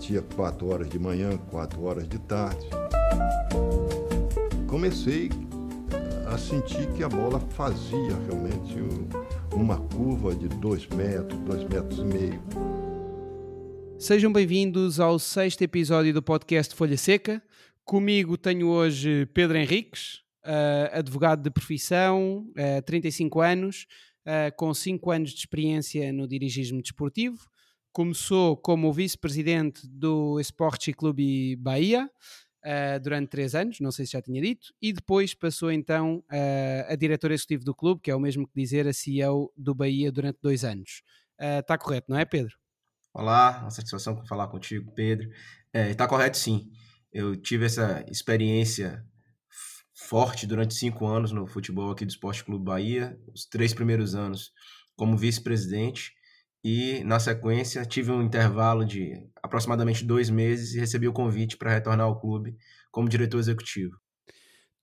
batia quatro horas de manhã, quatro horas de tarde. Comecei a sentir que a bola fazia realmente uma curva de dois metros, dois metros e meio. Sejam bem-vindos ao sexto episódio do podcast Folha Seca. Comigo tenho hoje Pedro Henriques, uh, advogado de profissão, uh, 35 anos, uh, com 5 anos de experiência no dirigismo desportivo. Começou como vice-presidente do Esporte Clube Bahia uh, durante 3 anos, não sei se já tinha dito, e depois passou então uh, a diretor executivo do clube, que é o mesmo que dizer a CEO do Bahia durante 2 anos. Está correto, não é, Pedro? Olá, uma satisfação falar contigo, Pedro. Está é, correto, sim. Eu tive essa experiência forte durante cinco anos no futebol aqui do Esporte Clube Bahia, os três primeiros anos como vice-presidente e na sequência tive um intervalo de aproximadamente dois meses e recebi o convite para retornar ao clube como diretor executivo.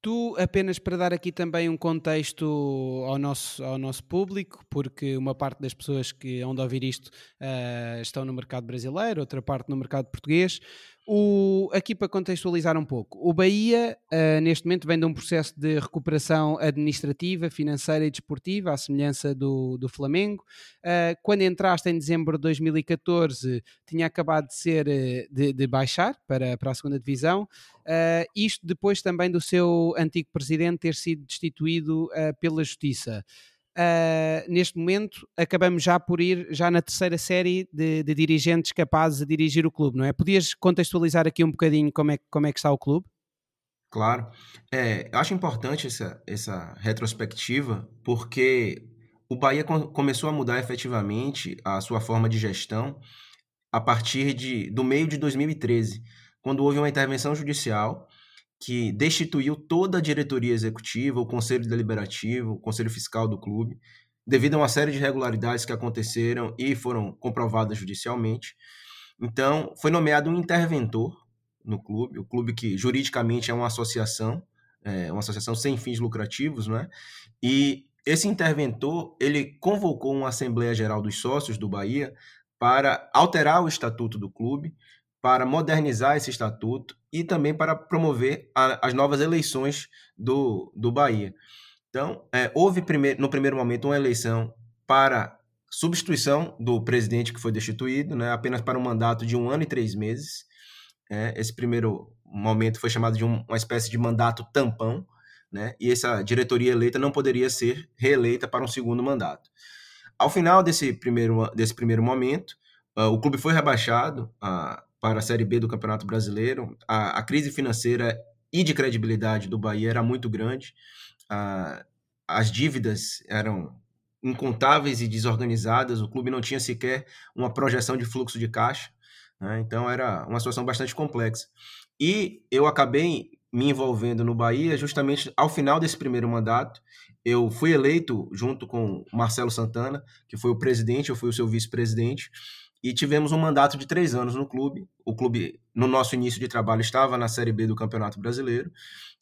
Tu, apenas para dar aqui também um contexto ao nosso, ao nosso público, porque uma parte das pessoas que vão de ouvir isto uh, estão no mercado brasileiro, outra parte no mercado português. O, aqui para contextualizar um pouco, o Bahia uh, neste momento vem de um processo de recuperação administrativa, financeira e desportiva, à semelhança do, do Flamengo. Uh, quando entraste em dezembro de 2014, tinha acabado de ser de, de baixar para, para a segunda divisão. Uh, isto depois também do seu antigo presidente ter sido destituído pela Justiça uh, neste momento acabamos já por ir já na terceira série de, de, dirigentes capazes de dirigir o clube, não é? Podias contextualizar aqui um bocadinho como é, como é que está o clube? Claro. É, eu acho importante essa, essa retrospectiva, porque o Bahia começou a mudar efetivamente a sua forma de gestão a partir de, do meio de 2013, quando houve uma intervenção judicial que destituiu toda a diretoria executiva, o conselho deliberativo, o conselho fiscal do clube, devido a uma série de irregularidades que aconteceram e foram comprovadas judicialmente. Então, foi nomeado um interventor no clube, o clube que juridicamente é uma associação, é uma associação sem fins lucrativos, né? E esse interventor, ele convocou uma Assembleia Geral dos Sócios do Bahia para alterar o estatuto do clube, para modernizar esse estatuto e também para promover a, as novas eleições do, do Bahia. Então, é, houve primeir, no primeiro momento uma eleição para substituição do presidente que foi destituído, né, apenas para um mandato de um ano e três meses. É, esse primeiro momento foi chamado de um, uma espécie de mandato tampão, né, e essa diretoria eleita não poderia ser reeleita para um segundo mandato. Ao final desse primeiro, desse primeiro momento, uh, o clube foi rebaixado a, para a Série B do Campeonato Brasileiro. A, a crise financeira e de credibilidade do Bahia era muito grande. As dívidas eram incontáveis e desorganizadas. O clube não tinha sequer uma projeção de fluxo de caixa. Né? Então era uma situação bastante complexa. E eu acabei me envolvendo no Bahia justamente ao final desse primeiro mandato. Eu fui eleito junto com Marcelo Santana, que foi o presidente, eu fui o seu vice-presidente e tivemos um mandato de três anos no clube. O clube, no nosso início de trabalho, estava na Série B do Campeonato Brasileiro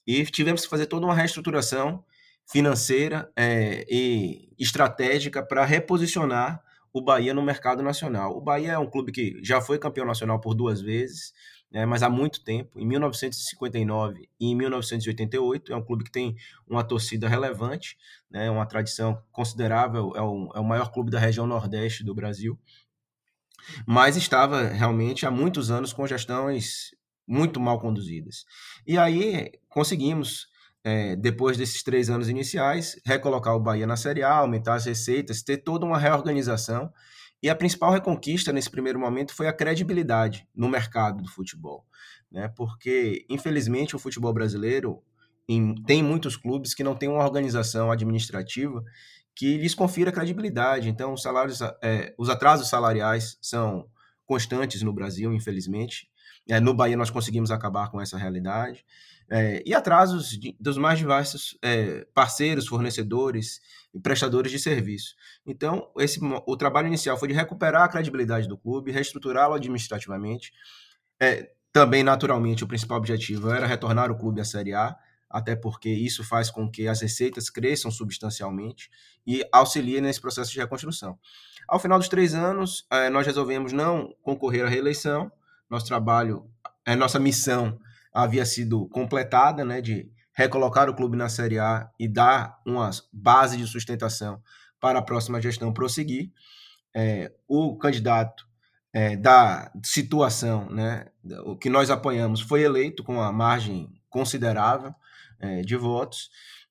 e tivemos que fazer toda uma reestruturação financeira é, e estratégica para reposicionar o Bahia no mercado nacional. O Bahia é um clube que já foi campeão nacional por duas vezes, né, mas há muito tempo, em 1959 e em 1988. É um clube que tem uma torcida relevante, né, uma tradição considerável, é o, é o maior clube da região Nordeste do Brasil mas estava realmente há muitos anos com gestões muito mal conduzidas. E aí conseguimos, é, depois desses três anos iniciais, recolocar o Bahia na Série A, aumentar as receitas, ter toda uma reorganização. E a principal reconquista nesse primeiro momento foi a credibilidade no mercado do futebol. Né? Porque, infelizmente, o futebol brasileiro em, tem muitos clubes que não têm uma organização administrativa que lhes confira credibilidade. Então, os salários, é, os atrasos salariais são constantes no Brasil, infelizmente. É, no Bahia nós conseguimos acabar com essa realidade. É, e atrasos de, dos mais diversos é, parceiros, fornecedores e prestadores de serviço. Então, esse, o trabalho inicial foi de recuperar a credibilidade do clube, reestruturá-lo administrativamente. É, também, naturalmente, o principal objetivo era retornar o clube à Série A, até porque isso faz com que as receitas cresçam substancialmente e auxilia nesse processo de reconstrução. Ao final dos três anos, eh, nós resolvemos não concorrer à reeleição, nosso trabalho, a nossa missão havia sido completada, né, de recolocar o clube na Série A e dar uma base de sustentação para a próxima gestão prosseguir. É, o candidato da situação, né, o que nós apoiamos, foi eleito com uma margem considerável é, de votos.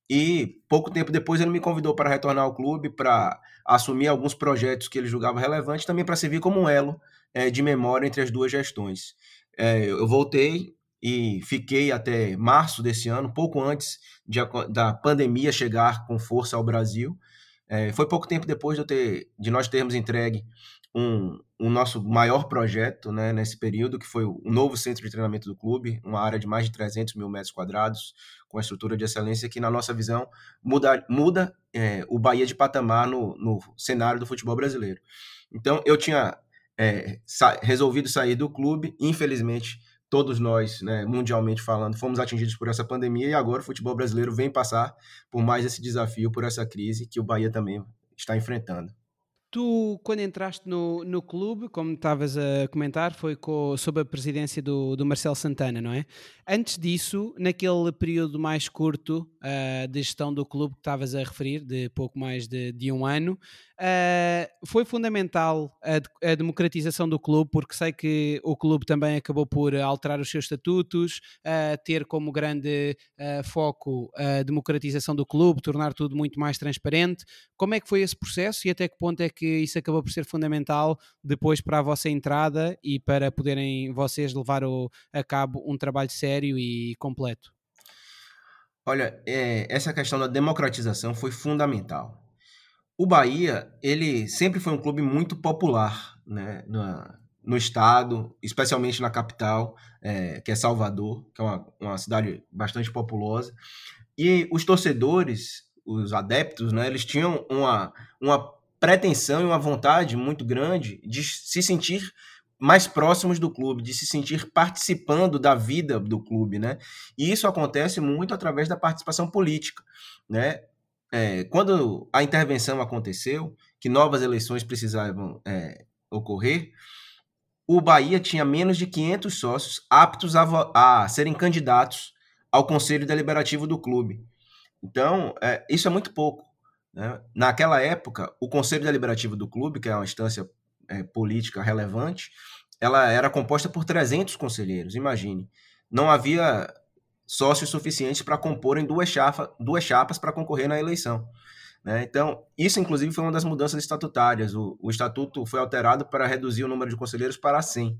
E pouco tempo depois ele me convidou para retornar ao clube para assumir alguns projetos que ele julgava relevantes, também para servir como um elo é, de memória entre as duas gestões. É, eu voltei e fiquei até março desse ano, pouco antes de, da pandemia chegar com força ao Brasil. É, foi pouco tempo depois de, ter, de nós termos entregue um, um nosso maior projeto né, nesse período, que foi o novo centro de treinamento do clube, uma área de mais de 300 mil metros quadrados, com a estrutura de excelência, que, na nossa visão, muda, muda é, o Bahia de patamar no, no cenário do futebol brasileiro. Então, eu tinha é, sa resolvido sair do clube, infelizmente, todos nós, né, mundialmente falando, fomos atingidos por essa pandemia e agora o futebol brasileiro vem passar por mais esse desafio, por essa crise que o Bahia também está enfrentando. Tu, quando entraste no, no clube, como estavas a comentar, foi com, sob a presidência do, do Marcelo Santana, não é? Antes disso, naquele período mais curto uh, de gestão do clube que estavas a referir, de pouco mais de, de um ano, uh, foi fundamental a, a, democratização do clube, porque sei que o clube também acabou por alterar os seus estatutos, uh, ter como grande foco a democratização do clube, tornar tudo muito mais transparente. Como é que foi esse processo e até que ponto é que isso acabou por ser fundamental depois para a vossa entrada e para poderem vocês levar o, a cabo um trabalho sério e completo? Olha, é, essa questão da democratização foi fundamental. O Bahia, ele sempre foi um clube muito popular, né, no, estado, especialmente na capital, é, que é Salvador, que é uma, uma cidade bastante populosa. E os torcedores, os adeptos, né, eles tinham uma, uma pretensão e uma vontade muito grande de se sentir mais próximos do clube, de se sentir participando da vida do clube, né? E isso acontece muito através da participação política, né? É, quando a intervenção aconteceu, que novas eleições precisavam é, ocorrer, o Bahia tinha menos de 500 sócios aptos a, a serem candidatos ao Conselho Deliberativo do clube. Então, é, isso é muito pouco. Né? Naquela época, o Conselho Deliberativo do clube, que é uma instância é, política relevante, ela era composta por 300 conselheiros, imagine. Não havia sócios suficientes para comporem duas, chafa, duas chapas para concorrer na eleição. Né? Então, isso inclusive foi uma das mudanças estatutárias. O, o, estatuto foi alterado para reduzir o número de conselheiros para 100.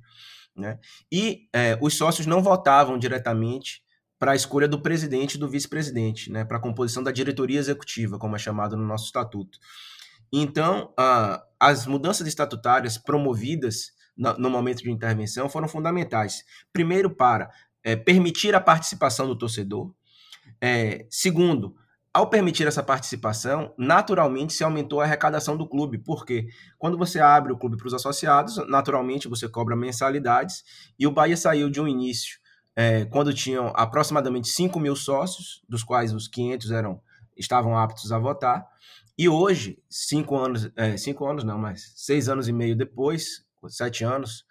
Né? E é, os sócios não votavam diretamente para a escolha do presidente e do vice-presidente, né, para a composição da diretoria executiva, como é chamado no nosso estatuto. Então, as mudanças estatutárias promovidas no momento de intervenção foram fundamentais. Primeiro, para é, permitir a participação do torcedor. É, segundo, ao permitir essa participação, naturalmente se aumentou a arrecadação do clube, porque quando você abre o clube para os associados, naturalmente você cobra mensalidades, e o Bahia saiu de um início é, quando tinham aproximadamente 5 mil sócios, dos quais os 500 eram, estavam aptos a votar. E hoje, cinco anos, é, cinco anos não, mas seis anos e meio depois, sete anos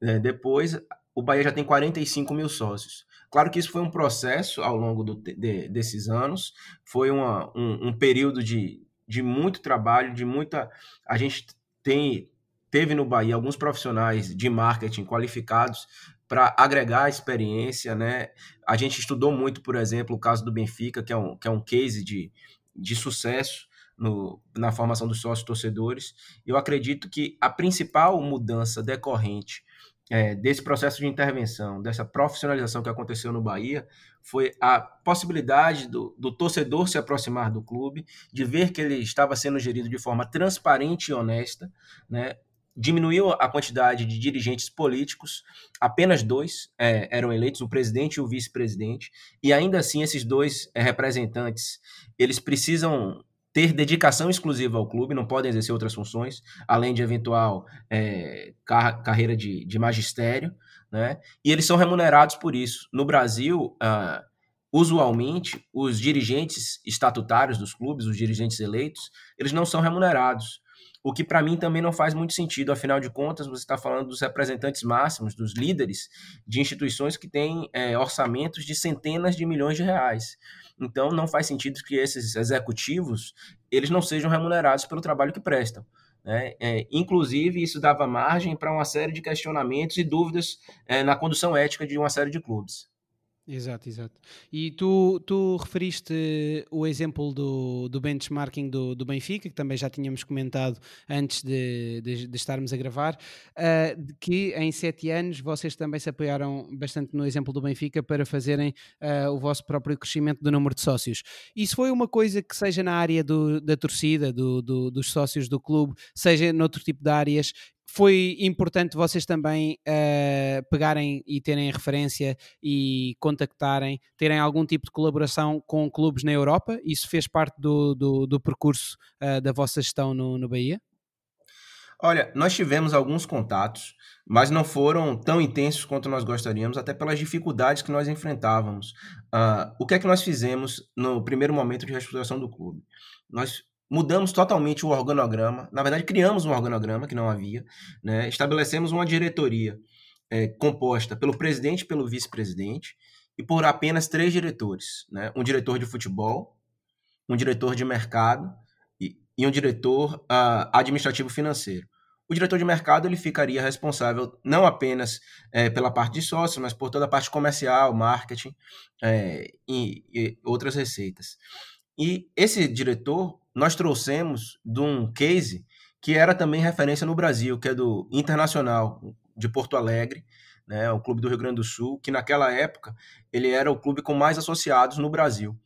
é, depois, o Bahia já tem 45 mil sócios. Claro que isso foi um processo ao longo do, de, desses anos, foi uma, um, um, período de, de muito trabalho, de muita. A gente tem, teve no Bahia alguns profissionais de marketing qualificados para agregar experiência, né? A gente estudou muito, por exemplo, o caso do Benfica, que é um, que é um case de, de sucesso no, na formação dos sócios torcedores. Eu acredito que a principal mudança decorrente é, desse processo de intervenção, dessa profissionalização que aconteceu no Bahia, foi a possibilidade do, do, torcedor se aproximar do clube, de ver que ele estava sendo gerido de forma transparente e honesta, né? diminuiu a quantidade de dirigentes políticos, apenas dois é, eram eleitos, o presidente e o vice-presidente, e ainda assim esses dois é, representantes, eles precisam ter dedicação exclusiva ao clube, não podem exercer outras funções, além de eventual é, car carreira de, de, magistério, né? e eles são remunerados por isso. No Brasil, uh, usualmente, os dirigentes estatutários dos clubes, os dirigentes eleitos, eles não são remunerados. O que para mim também não faz muito sentido, afinal de contas, você está falando dos representantes máximos, dos líderes de instituições que têm é, orçamentos de centenas de milhões de reais. Então, não faz sentido que esses executivos eles não sejam remunerados pelo trabalho que prestam. Né? É, inclusive, isso dava margem para uma série de questionamentos e dúvidas é, na condução ética de uma série de clubes. Exato, exato. E tu, tu referiste o exemplo do, do benchmarking do, do Benfica, que também já tínhamos comentado antes de, de, de estarmos a gravar, uh, de que em sete anos vocês também se apoiaram bastante no exemplo do Benfica para fazerem uh, o vosso próprio crescimento do número de sócios. Isso foi uma coisa que seja na área do, da torcida, do, do, dos sócios do clube, seja noutro tipo de áreas, foi importante vocês também uh, pegarem e terem referência e contactarem, terem algum tipo de colaboração com clubes na Europa? Isso fez parte do, do, do percurso uh, da vossa gestão no, no Bahia? Olha, nós tivemos alguns contatos, mas não foram tão intensos quanto nós gostaríamos, até pelas dificuldades que nós enfrentávamos. Uh, o que é que nós fizemos no primeiro momento de reestruturação do clube? Nós mudamos totalmente o organograma. Na verdade, criamos um organograma que não havia, né? estabelecemos uma diretoria é, composta pelo presidente pelo vice-presidente e por apenas três diretores: né? um diretor de futebol, um diretor de mercado e, e um diretor uh, administrativo financeiro. O diretor de mercado ele ficaria responsável não apenas é, pela parte de sócio, mas por toda a parte comercial, marketing é, e, e outras receitas. E esse diretor nós trouxemos de um case que era também referência no Brasil, que é do Internacional de Porto Alegre, né, o clube do Rio Grande do Sul, que naquela época ele era o clube com mais associados no Brasil.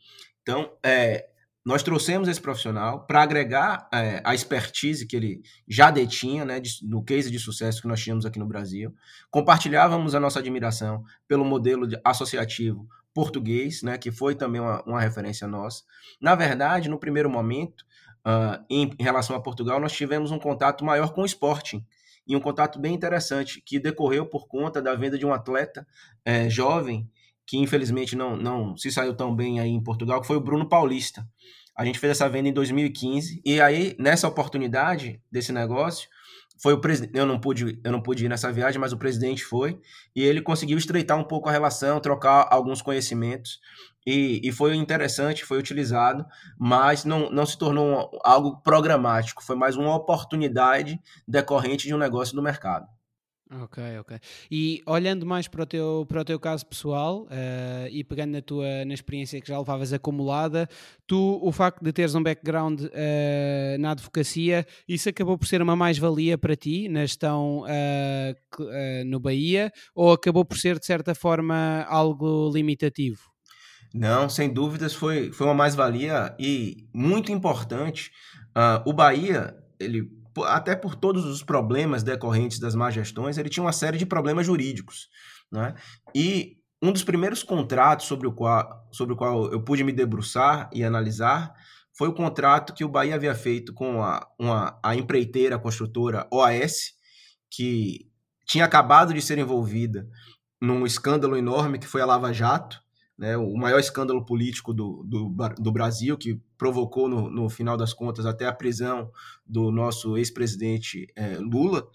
Então, é, nós trouxemos esse profissional para agregar é, a expertise que ele já detinha, né, de, no case de sucesso que nós tínhamos aqui no Brasil. Compartilhávamos a nossa admiração pelo modelo associativo português, né, que foi também uma, uma referência nossa. Na verdade, no primeiro momento, uh, em, em, relação a Portugal, nós tivemos um contato maior com o Sporting, e um contato bem interessante, que decorreu por conta da venda de um atleta é, jovem, que infelizmente não, não se saiu tão bem aí em Portugal, que foi o Bruno Paulista. A gente fez essa venda em 2015, e aí, nessa oportunidade desse negócio, foi o presidente, eu não pude, eu não pude ir nessa viagem, mas o presidente foi e ele conseguiu estreitar um pouco a relação, trocar alguns conhecimentos e, e foi interessante, foi utilizado, mas não, não se tornou algo programático, foi mais uma oportunidade decorrente de um negócio do mercado. Ok, ok. E olhando mais para o teu, para o teu caso pessoal uh, e pegando na tua na experiência que já levavas acumulada, tu, o facto de teres um background uh, na advocacia, isso acabou por ser uma mais-valia para ti na gestão uh, no Bahia ou acabou por ser de certa forma algo limitativo? Não, sem dúvidas foi, foi uma mais-valia e muito importante. o Bahia, ele até por todos os problemas decorrentes das má gestões, ele tinha uma série de problemas jurídicos. Né? E um dos primeiros contratos sobre o, qual, sobre o qual eu pude me debruçar e analisar foi o contrato que o Bahia havia feito com a, uma, a empreiteira, a construtora OAS, que tinha acabado de ser envolvida num escândalo enorme que foi a Lava Jato, né, o maior escândalo político do, do, do Brasil, que provocou, no, no, final das contas, até a prisão do nosso ex-presidente é, Lula.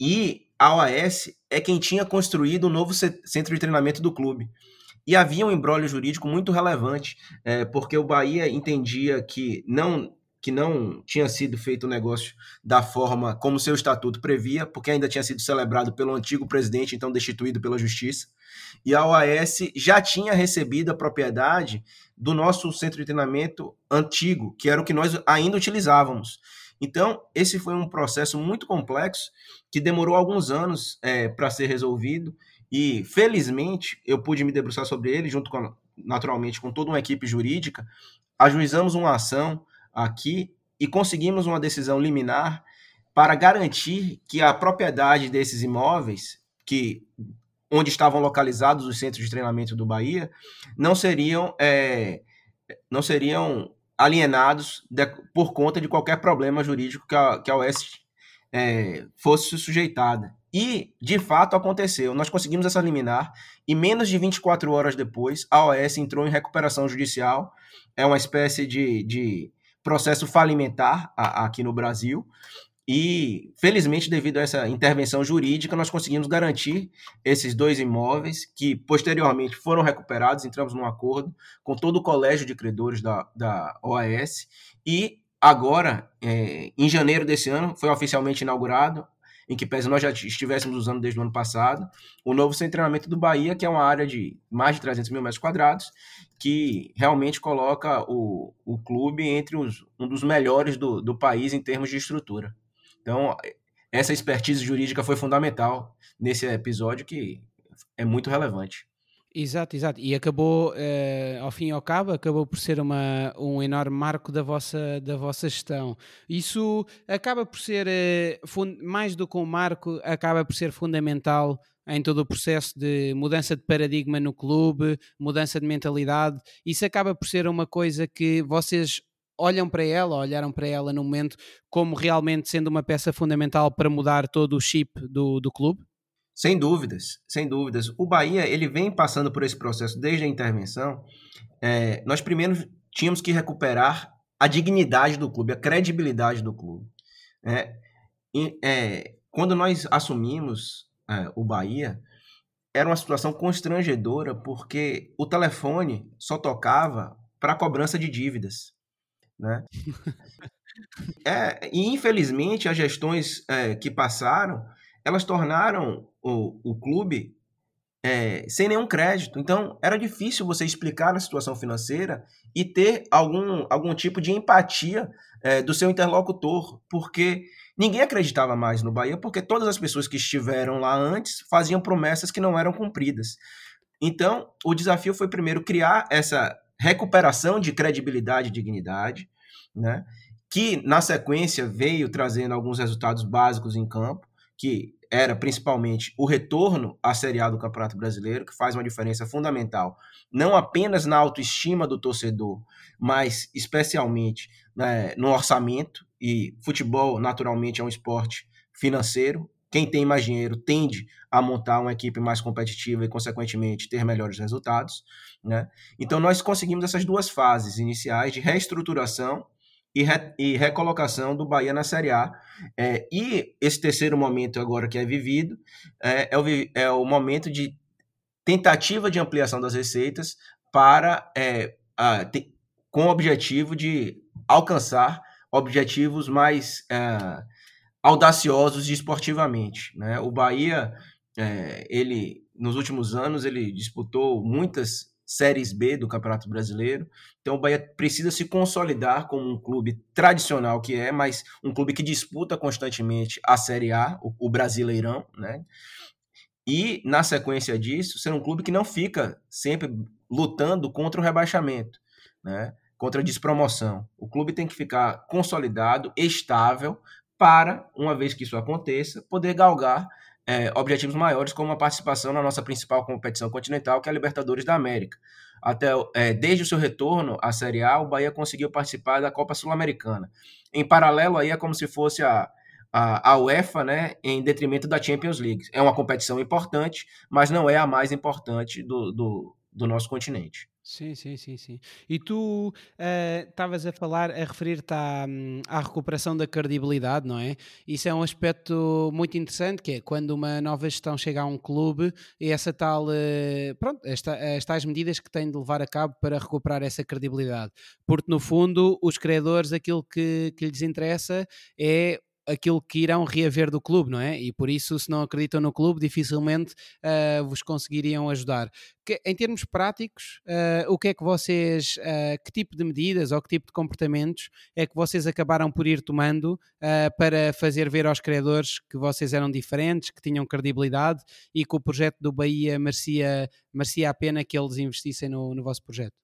E a OAS é quem tinha construído o novo centro de treinamento do clube. E havia um embrólio jurídico muito relevante, é, porque o Bahia entendia que não que não tinha sido feito o negócio da forma como seu estatuto previa, porque ainda tinha sido celebrado pelo antigo presidente, então destituído pela justiça. E a OAS já tinha recebido a propriedade do nosso centro de treinamento antigo, que era o que nós ainda utilizávamos. Então, esse foi um processo muito complexo que demorou alguns anos é, para ser resolvido. E, felizmente, eu pude me debruçar sobre ele, junto com, naturalmente, com toda uma equipe jurídica. Ajuizamos uma ação aqui e conseguimos uma decisão liminar para garantir que a propriedade desses imóveis, que onde estavam localizados os centros de treinamento do Bahia, não seriam é, não seriam alienados de, por conta de qualquer problema jurídico que a, que a OS é, fosse sujeitada. E, de fato, aconteceu. Nós conseguimos essa liminar e menos de 24 horas depois, a OS entrou em recuperação judicial. É uma espécie de, de processo falimentar a, aqui no Brasil. E, felizmente, devido a essa intervenção jurídica, nós conseguimos garantir esses dois imóveis, que posteriormente foram recuperados. Entramos num acordo com todo o colégio de credores da, da OAS. E agora, é, em janeiro desse ano, foi oficialmente inaugurado, em que pese nós já estivéssemos usando desde o ano passado, o novo centro de treinamento do Bahia, que é uma área de mais de 300 mil metros quadrados, que realmente coloca o, o clube entre os, um dos melhores do, do país em termos de estrutura. Então, essa expertise jurídica foi fundamental nesse episódio que é muito relevante. Exato, exato. E acabou, uh, ao fim e ao cabo, acabou por ser uma, um enorme marco da vossa, da vossa gestão. Isso acaba por ser, uh, mais do que um marco, acaba por ser fundamental em todo o processo de mudança de paradigma no clube, mudança de mentalidade. Isso acaba por ser uma coisa que vocês olham para ela, olharam para ela no momento como realmente sendo uma peça fundamental para mudar todo o chip do, do clube? Sem dúvidas, sem dúvidas. O Bahia ele vem passando por esse processo desde a intervenção. É, nós primeiro tínhamos que recuperar a dignidade do clube, a credibilidade do clube. É, é, quando nós assumimos é, o Bahia, era uma situação constrangedora porque o telefone só tocava para cobrança de dívidas né? é, e infelizmente as gestões é, que passaram, elas tornaram o, o clube é, sem nenhum crédito. Então era difícil você explicar a situação financeira e ter algum, algum tipo de empatia é, do seu interlocutor, porque ninguém acreditava mais no Bahia, porque todas as pessoas que estiveram lá antes faziam promessas que não eram cumpridas. Então, o desafio foi primeiro criar essa recuperação de credibilidade e dignidade, né? que na sequência veio trazendo alguns resultados básicos em campo, que era principalmente o retorno à Série A do Campeonato Brasileiro, que faz uma diferença fundamental, não apenas na autoestima do torcedor, mas especialmente né, no orçamento, e futebol naturalmente é um esporte financeiro, quem tem mais dinheiro tende a montar uma equipe mais competitiva e, consequentemente, ter melhores resultados. Né? Então, nós conseguimos essas duas fases iniciais de reestruturação e, re, e recolocação do Bahia na Série A. É, e esse terceiro momento agora que é vivido é, é, o, é o momento de tentativa de ampliação das receitas para é, a, com o objetivo de alcançar objetivos mais é, audaciosos esportivamente. Né? O Bahia, é, ele nos últimos anos, ele disputou muitas séries B do Campeonato Brasileiro. Então o Bahia precisa se consolidar como um clube tradicional que é, mas um clube que disputa constantemente a Série A, o, o Brasileirão, né? E na sequência disso, ser um clube que não fica sempre lutando contra o rebaixamento, né? Contra a despromoção. O clube tem que ficar consolidado, estável, para, uma vez que isso aconteça, poder galgar é, objetivos maiores, como a participação na nossa principal competição continental, que é a Libertadores da América. Até, é, desde o seu retorno à Série A, o Bahia conseguiu participar da Copa Sul-Americana. Em paralelo, aí é como se fosse a, a, a, UEFA, né, em detrimento da Champions League. É uma competição importante, mas não é a mais importante do, do, do nosso continente. Sim, sim, sim, sim. E tu eh, estavas uh, a falar, a referir-te à, hum, à, recuperação da credibilidade, não é? Isso é um aspecto muito interessante, que é quando uma nova gestão chega a um clube e essa tal, uh, pronto, esta, as tais medidas que tem de levar a cabo para recuperar essa credibilidade. Porque no fundo, os criadores, aquilo que, que lhes interessa é aquilo que irão reaver do clube, não é? E por isso, se não acreditam no clube, dificilmente uh, vos conseguiriam ajudar. Que, em termos práticos, uh, o que é que vocês, uh, que tipo de medidas ou que tipo de comportamentos é que vocês acabaram por ir tomando para fazer ver aos criadores que vocês eram diferentes, que tinham credibilidade e que o projeto do Bahia merecia, merecia a pena que eles investissem no, no vosso projeto?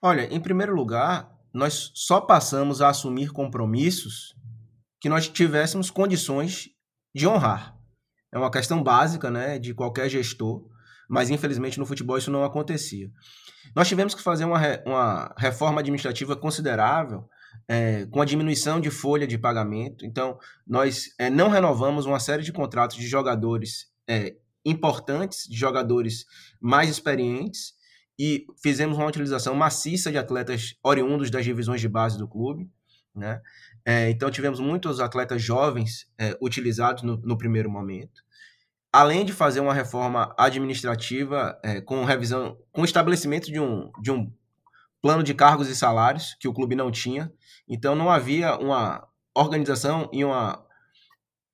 Olha, em primeiro lugar, nós só passamos a assumir compromissos que nós tivéssemos condições de honrar. É uma questão básica né, de qualquer gestor, mas infelizmente no futebol isso não acontecia. Nós tivemos que fazer uma, re, uma reforma administrativa considerável, é, com a diminuição de folha de pagamento. Então, nós é, não renovamos uma série de contratos de jogadores é, importantes, de jogadores mais experientes, e fizemos uma utilização maciça de atletas oriundos das divisões de base do clube. né? É, então tivemos muitos atletas jovens é, utilizados no, no, primeiro momento, além de fazer uma reforma administrativa é, com revisão, com estabelecimento de um, de um plano de cargos e salários que o clube não tinha. Então não havia uma organização e uma,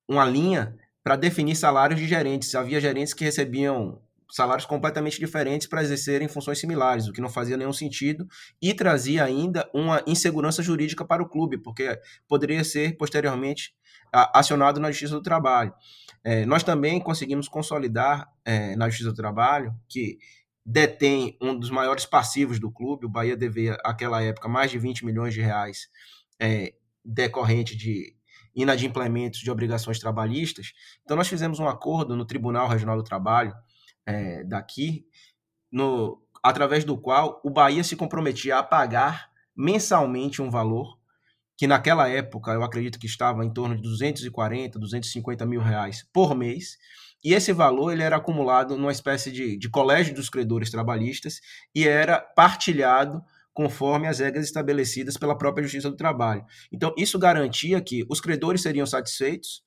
uma linha para definir salários de gerentes. Havia gerentes que recebiam salários completamente diferentes para exercerem funções similares, o que não fazia nenhum sentido e trazia ainda uma insegurança jurídica para o clube, porque poderia ser posteriormente acionado na Justiça do Trabalho. É, nós também conseguimos consolidar é, na Justiça do Trabalho que detém um dos maiores passivos do clube, o Bahia devia, naquela época, mais de 20 milhões de reais é, decorrente de inadimplementos de obrigações trabalhistas. Então, nós fizemos um acordo no Tribunal Regional do Trabalho, é, daqui, no, através do qual o Bahia se comprometia a pagar mensalmente um valor que naquela época eu acredito que estava em torno de 240, 250 mil reais por mês, e esse valor ele era acumulado numa espécie de, de colégio dos credores trabalhistas e era partilhado conforme as regras estabelecidas pela própria Justiça do Trabalho. Então, isso garantia que os credores seriam satisfeitos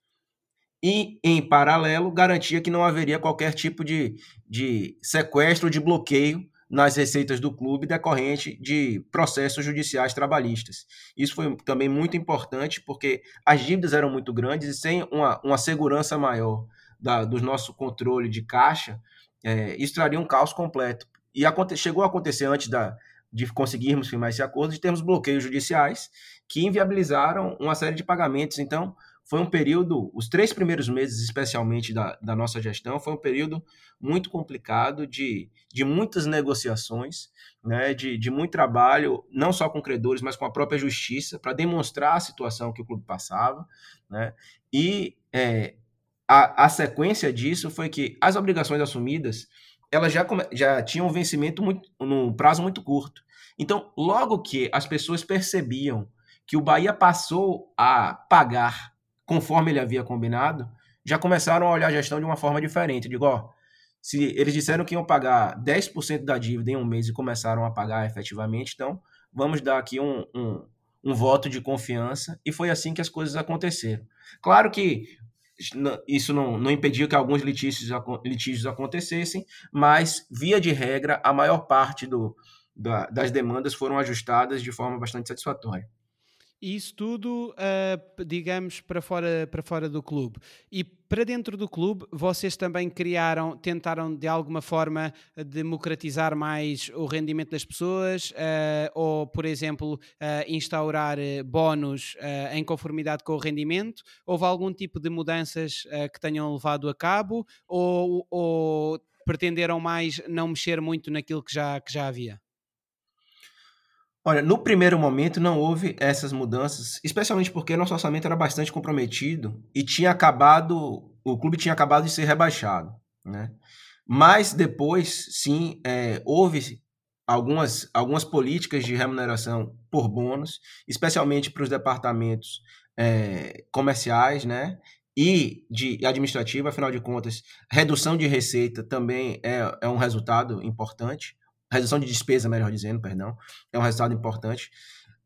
e, em paralelo, garantia que não haveria qualquer tipo de, de sequestro, de bloqueio nas receitas do clube decorrente de processos judiciais trabalhistas. Isso foi também muito importante porque as dívidas eram muito grandes e sem uma, uma segurança maior da, do nosso controle de caixa, é, isso traria um caos completo. E aconte, chegou a acontecer antes da, de conseguirmos firmar esse acordo, de termos bloqueios judiciais que inviabilizaram uma série de pagamentos. Então, foi um período, os três primeiros meses, especialmente da, da nossa gestão, foi um período muito complicado de, de muitas negociações, né, de, de muito trabalho, não só com credores, mas com a própria justiça, para demonstrar a situação que o clube passava. Né, e é, a, a sequência disso foi que as obrigações assumidas elas já, já tinham um vencimento muito, num prazo muito curto. Então, logo que as pessoas percebiam que o Bahia passou a pagar conforme ele havia combinado, já começaram a olhar a gestão de uma forma diferente. Digo, ó, se eles disseram que iam pagar 10% da dívida em um mês e começaram a pagar efetivamente, então vamos dar aqui um, um, um voto de confiança. E foi assim que as coisas aconteceram. Claro que isso não, não impediu que alguns litígios, litígios acontecessem, mas, via de regra, a maior parte do, da, das demandas foram ajustadas de forma bastante satisfatória. E isso tudo, uh, digamos, para fora, para fora do clube. E para dentro do clube, vocês também criaram, tentaram de alguma forma democratizar mais o rendimento das pessoas, uh, ou, por exemplo, uh, instaurar bónus em conformidade com o rendimento? Houve algum tipo de mudanças que tenham levado a cabo, ou, ou pretenderam mais não mexer muito naquilo que já, que já havia? Olha, no primeiro momento não houve essas mudanças, especialmente porque nosso orçamento era bastante comprometido e tinha acabado, o clube tinha acabado de ser rebaixado, né? Mas depois, sim, é, houve algumas, algumas políticas de remuneração por bônus, especialmente para os departamentos é, comerciais, né? E de administrativa, afinal de contas, redução de receita também é, é um resultado importante redução de despesa, melhor dizendo, perdão, é um resultado importante.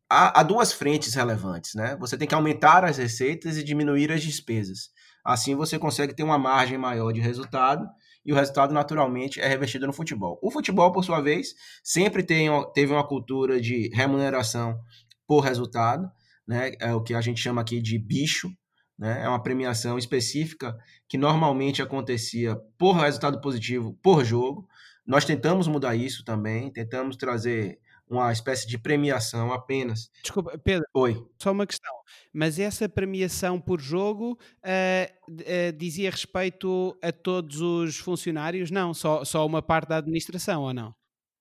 Há, há, duas frentes relevantes, né? Você tem que aumentar as receitas e diminuir as despesas. Assim você consegue ter uma margem maior de resultado e o resultado naturalmente é revestido no futebol. O futebol, por sua vez, sempre tem, teve uma cultura de remuneração por resultado, né? É o que a gente chama aqui de bicho, né? É uma premiação específica que normalmente acontecia por resultado positivo por jogo. Nós tentamos mudar isso também, tentamos trazer uma espécie de premiação apenas. Desculpa, Pedro. Oi. Só uma questão. Mas essa premiação por jogo uh, uh, dizia respeito a todos os funcionários? Não, só, só uma parte da administração, ou não?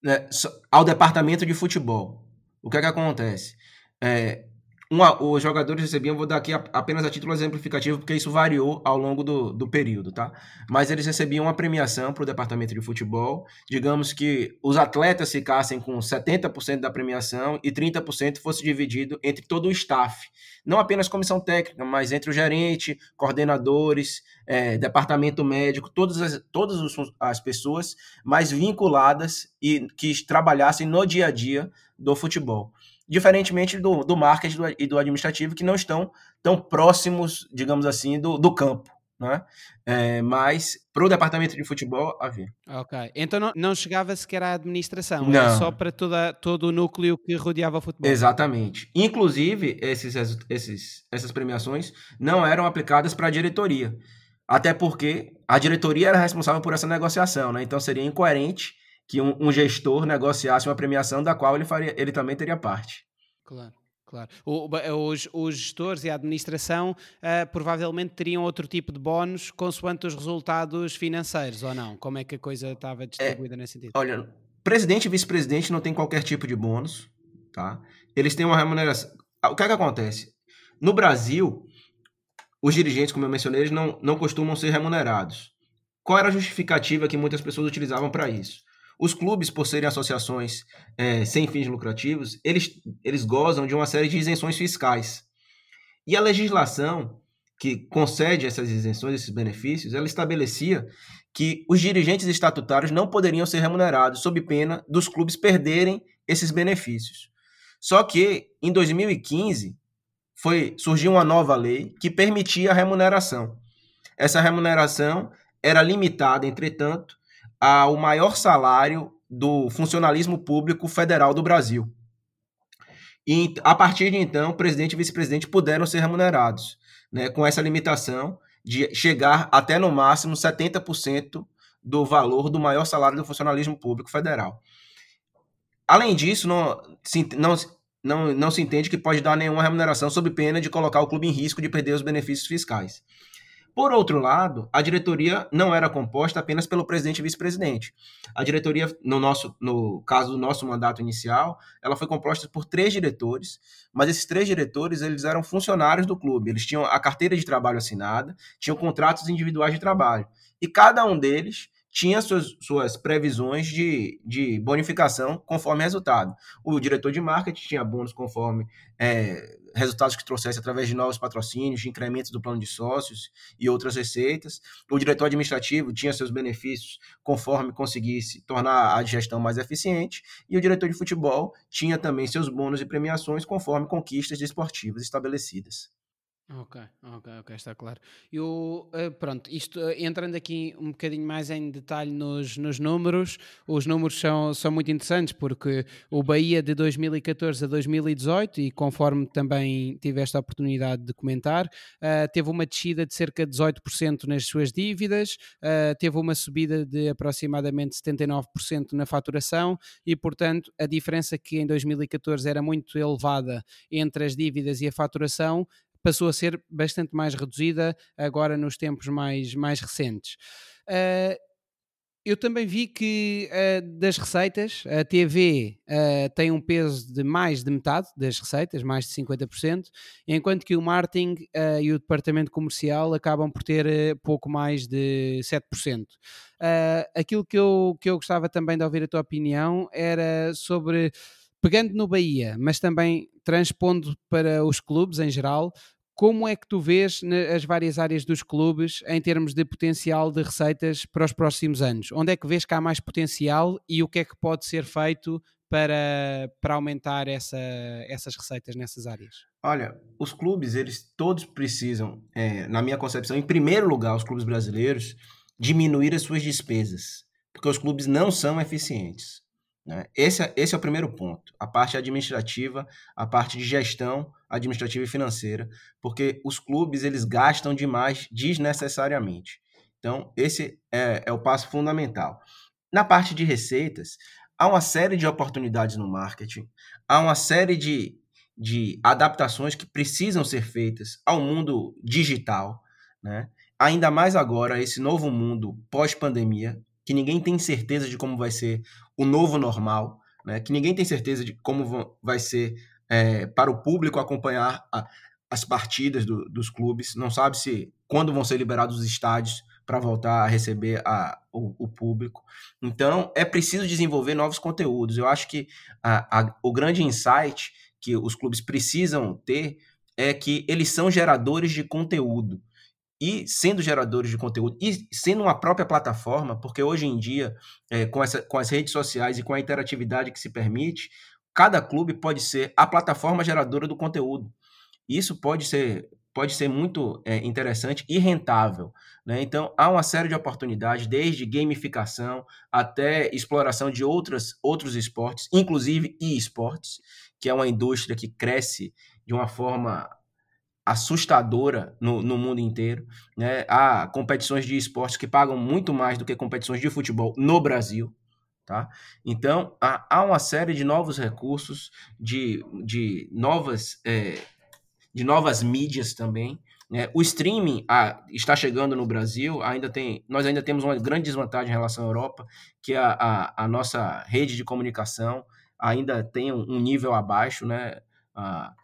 É, ao departamento de futebol. O que é que acontece? É, uma, os jogadores recebiam, vou dar aqui apenas a título exemplificativo, porque isso variou ao longo do, do período, tá? Mas eles recebiam uma premiação para o departamento de futebol. Digamos que os atletas ficassem com 70% da premiação e 30% fosse dividido entre todo o staff. Não apenas comissão técnica, mas entre o gerente, coordenadores, é, departamento médico, todas as, todas as pessoas mais vinculadas e que trabalhassem no dia a dia do futebol. Diferentemente do, do marketing e do administrativo, que não estão tão próximos, digamos assim, do, do campo. Né? É, mas para o departamento de futebol havia. Ok, então não, não chegava sequer à administração, não. era só para toda, todo o núcleo que rodeava o futebol. Exatamente. Inclusive, esses, esses, essas premiações não eram aplicadas para a diretoria. Até porque a diretoria era responsável por essa negociação, né? Então seria incoerente que um, um gestor negociasse uma premiação da qual ele, faria, ele também teria parte. Claro. Claro. O, os, os, gestores e a administração uh, provavelmente teriam outro tipo de bónus consoante os resultados financeiros, ou não? Como é que a coisa estava distribuída é, nesse sentido? Olha, presidente e vice-presidente não tem qualquer tipo de bônus, tá? Eles têm uma remuneração. Ah, o que é que acontece? No Brasil, os dirigentes, como eu mencionei, eles não, não costumam ser remunerados. Qual era a justificativa que muitas pessoas utilizavam para isso? Os clubes, por serem associações é, sem fins lucrativos, eles, eles gozam de uma série de isenções fiscais. E a legislação que concede essas isenções, esses benefícios, ela estabelecia que os dirigentes estatutários não poderiam ser remunerados, sob pena dos clubes perderem esses benefícios. Só que, em 2015, foi, surgiu uma nova lei que permitia a remuneração. Essa remuneração era limitada, entretanto, ao maior salário do funcionalismo público federal do Brasil. E a partir de então, presidente e vice-presidente puderam ser remunerados, né, com essa limitação de chegar até no máximo 70% do valor do maior salário do funcionalismo público federal. Além disso, não se, não, não, não se entende que pode dar nenhuma remuneração sob pena de colocar o clube em risco de perder os benefícios fiscais. Por outro lado, a diretoria não era composta apenas pelo presidente e vice-presidente. A diretoria, no, nosso, no caso do nosso mandato inicial, ela foi composta por três diretores, mas esses três diretores eles eram funcionários do clube. Eles tinham a carteira de trabalho assinada, tinham contratos individuais de trabalho. E cada um deles tinha suas, suas previsões de, de bonificação conforme resultado. O diretor de marketing tinha bônus conforme é, resultados que trouxesse através de novos patrocínios, de incrementos do plano de sócios e outras receitas. O diretor administrativo tinha seus benefícios conforme conseguisse tornar a gestão mais eficiente. E o diretor de futebol tinha também seus bônus e premiações conforme conquistas esportivas estabelecidas. Ok, ok, ok, está claro. Eu, uh, pronto, isto uh, entrando aqui um bocadinho mais em detalhe nos, nos números, os números são, são muito interessantes porque o Bahia de 2014 a 2018, e conforme também tive esta oportunidade de comentar, uh, teve uma descida de cerca de 18% nas suas dívidas, teve uma subida de aproximadamente 79% na faturação e, portanto, a diferença que em 2014 era muito elevada entre as dívidas e a faturação passou a ser bastante mais reduzida agora nos tempos mais, mais recentes. Uh, eu também vi que uh, das receitas, a TV uh, tem um peso de mais de metade das receitas, mais de 50%, enquanto que o marketing uh, e o departamento comercial acabam por ter pouco mais de 7%. aquilo que eu, que eu gostava também de ouvir a tua opinião era sobre pegando no Bahia, mas também transpondo para os clubes em geral, como é que tu vês as várias áreas dos clubes em termos de potencial de receitas para os próximos anos? Onde é que vês que há mais potencial e o que é que pode ser feito para, para aumentar essa, essas receitas nessas áreas? Olha, os clubes, eles todos precisam, é, na minha concepção, em primeiro lugar, os clubes brasileiros, diminuir as suas despesas, porque os clubes não são eficientes. Né? Esse, é, esse é o primeiro ponto, a parte administrativa, a parte de gestão administrativa e financeira, porque os clubes eles gastam demais desnecessariamente. Então, esse é, é o passo fundamental. Na parte de receitas, há uma série de oportunidades no marketing, há uma série de, de adaptações que precisam ser feitas ao mundo digital, né? ainda mais agora, esse novo mundo pós-pandemia, que ninguém tem certeza de como vai ser o novo normal, né? que ninguém tem certeza de como vai ser é, para o público acompanhar a, as partidas do, dos clubes, não sabe se quando vão ser liberados os estádios para voltar a receber a, o, o, público. Então, é preciso desenvolver novos conteúdos. Eu acho que a, o grande insight que os clubes precisam ter é que eles são geradores de conteúdo e sendo geradores de conteúdo e sendo uma própria plataforma, porque hoje em dia, é, com, essa, com as redes sociais e com a interatividade que se permite, cada clube pode ser a plataforma geradora do conteúdo. Isso pode ser, pode ser muito é, interessante e rentável. Né? Então, há uma série de oportunidades, desde gamificação até exploração de outras, outros esportes, inclusive e-esportes, que é uma indústria que cresce de uma forma assustadora no, no mundo inteiro. Né? Há competições de esportes que pagam muito mais do que competições de futebol no Brasil. Tá? Então, há, há uma série de novos recursos, de, de, novas, é, de novas mídias também. Né? O streaming ah, está chegando no Brasil, ainda tem, nós ainda temos uma grande desvantagem em relação à Europa, que a, a, a nossa rede de comunicação ainda tem um, um nível abaixo, né? A,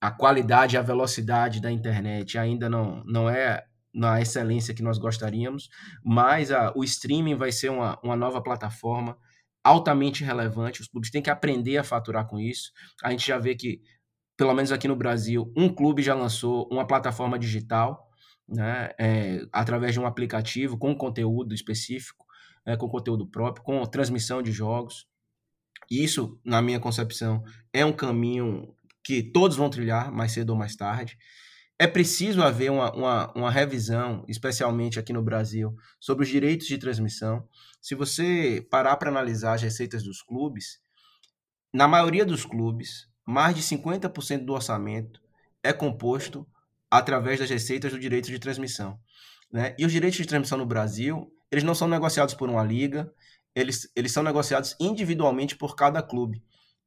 a qualidade e a velocidade da internet ainda não, não é na excelência que nós gostaríamos, mas a, o streaming vai ser uma, uma nova plataforma altamente relevante. Os clubes têm que aprender a faturar com isso. A gente já vê que, pelo menos aqui no Brasil, um clube já lançou uma plataforma digital, né, é, através de um aplicativo com conteúdo específico, é, com conteúdo próprio, com transmissão de jogos. Isso, na minha concepção, é um caminho que todos vão trilhar mais cedo ou mais tarde. É preciso haver uma, uma, uma, revisão, especialmente aqui no Brasil, sobre os direitos de transmissão. Se você parar para analisar as receitas dos clubes, na maioria dos clubes, mais de 50% do orçamento é composto através das receitas do direito de transmissão. Né? E os direitos de transmissão no Brasil, eles não são negociados por uma liga, eles, eles são negociados individualmente por cada clube.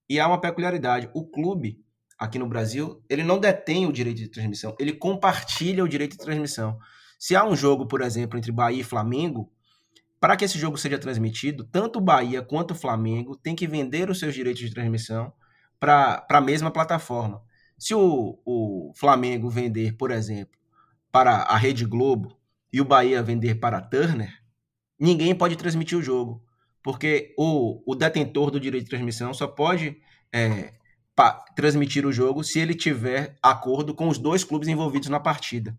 E há uma peculiaridade: o clube aqui no Brasil, ele não detém o direito de transmissão, ele compartilha o direito de transmissão. Se há um jogo, por exemplo, entre Bahia e Flamengo, para que esse jogo seja transmitido, tanto o Bahia quanto o Flamengo têm que vender os seus direitos de transmissão para a mesma plataforma. Se o, o Flamengo vender, por exemplo, para a Rede Globo e o Bahia vender para a Turner, ninguém pode transmitir o jogo, porque o, o detentor do direito de transmissão só pode é, transmitir o jogo se ele tiver acordo com os dois clubes envolvidos na partida.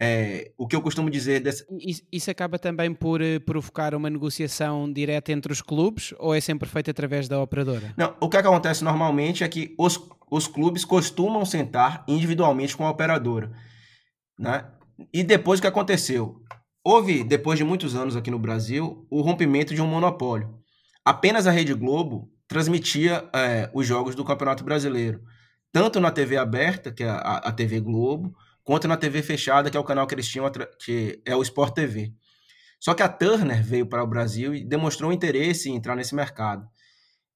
É, o que eu costumo dizer. Dessa... Isso acaba também por eh, provocar uma negociação direta entre os clubes ou é sempre feito através da operadora? Não, o que, é que acontece normalmente é que os, os clubes costumam sentar individualmente com a operadora. Né? E depois o que aconteceu? Houve, depois de muitos anos aqui no Brasil, o rompimento de um monopólio. Apenas a Rede Globo transmitia é, os jogos do Campeonato Brasileiro, tanto na TV aberta, que é a, a TV Globo, quanto na TV fechada, que é o canal que eles tinham, que é o Sport TV. Só que a Turner veio para o Brasil e demonstrou interesse em entrar nesse mercado.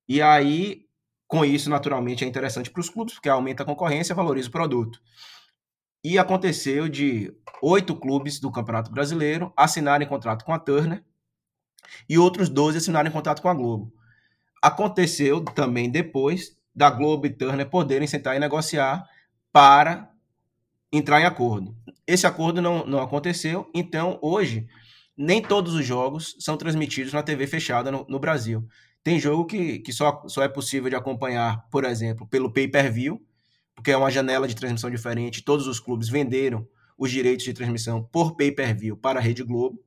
E aí, com isso, naturalmente, é interessante para os clubes, porque aumenta a concorrência e valoriza o produto. E aconteceu de oito clubes do Campeonato Brasileiro assinarem contrato com a Turner e outros 12 assinarem contrato com a Globo aconteceu também depois da Globo e Turner poderem sentar e negociar para entrar em acordo. Esse acordo não, não aconteceu, então hoje nem todos os jogos são transmitidos na TV fechada no, no Brasil. Tem jogo que, que só, só é possível de acompanhar, por exemplo, pelo pay-per-view, porque é uma janela de transmissão diferente. Todos os clubes venderam os direitos de transmissão por pay-per-view para a Rede Globo.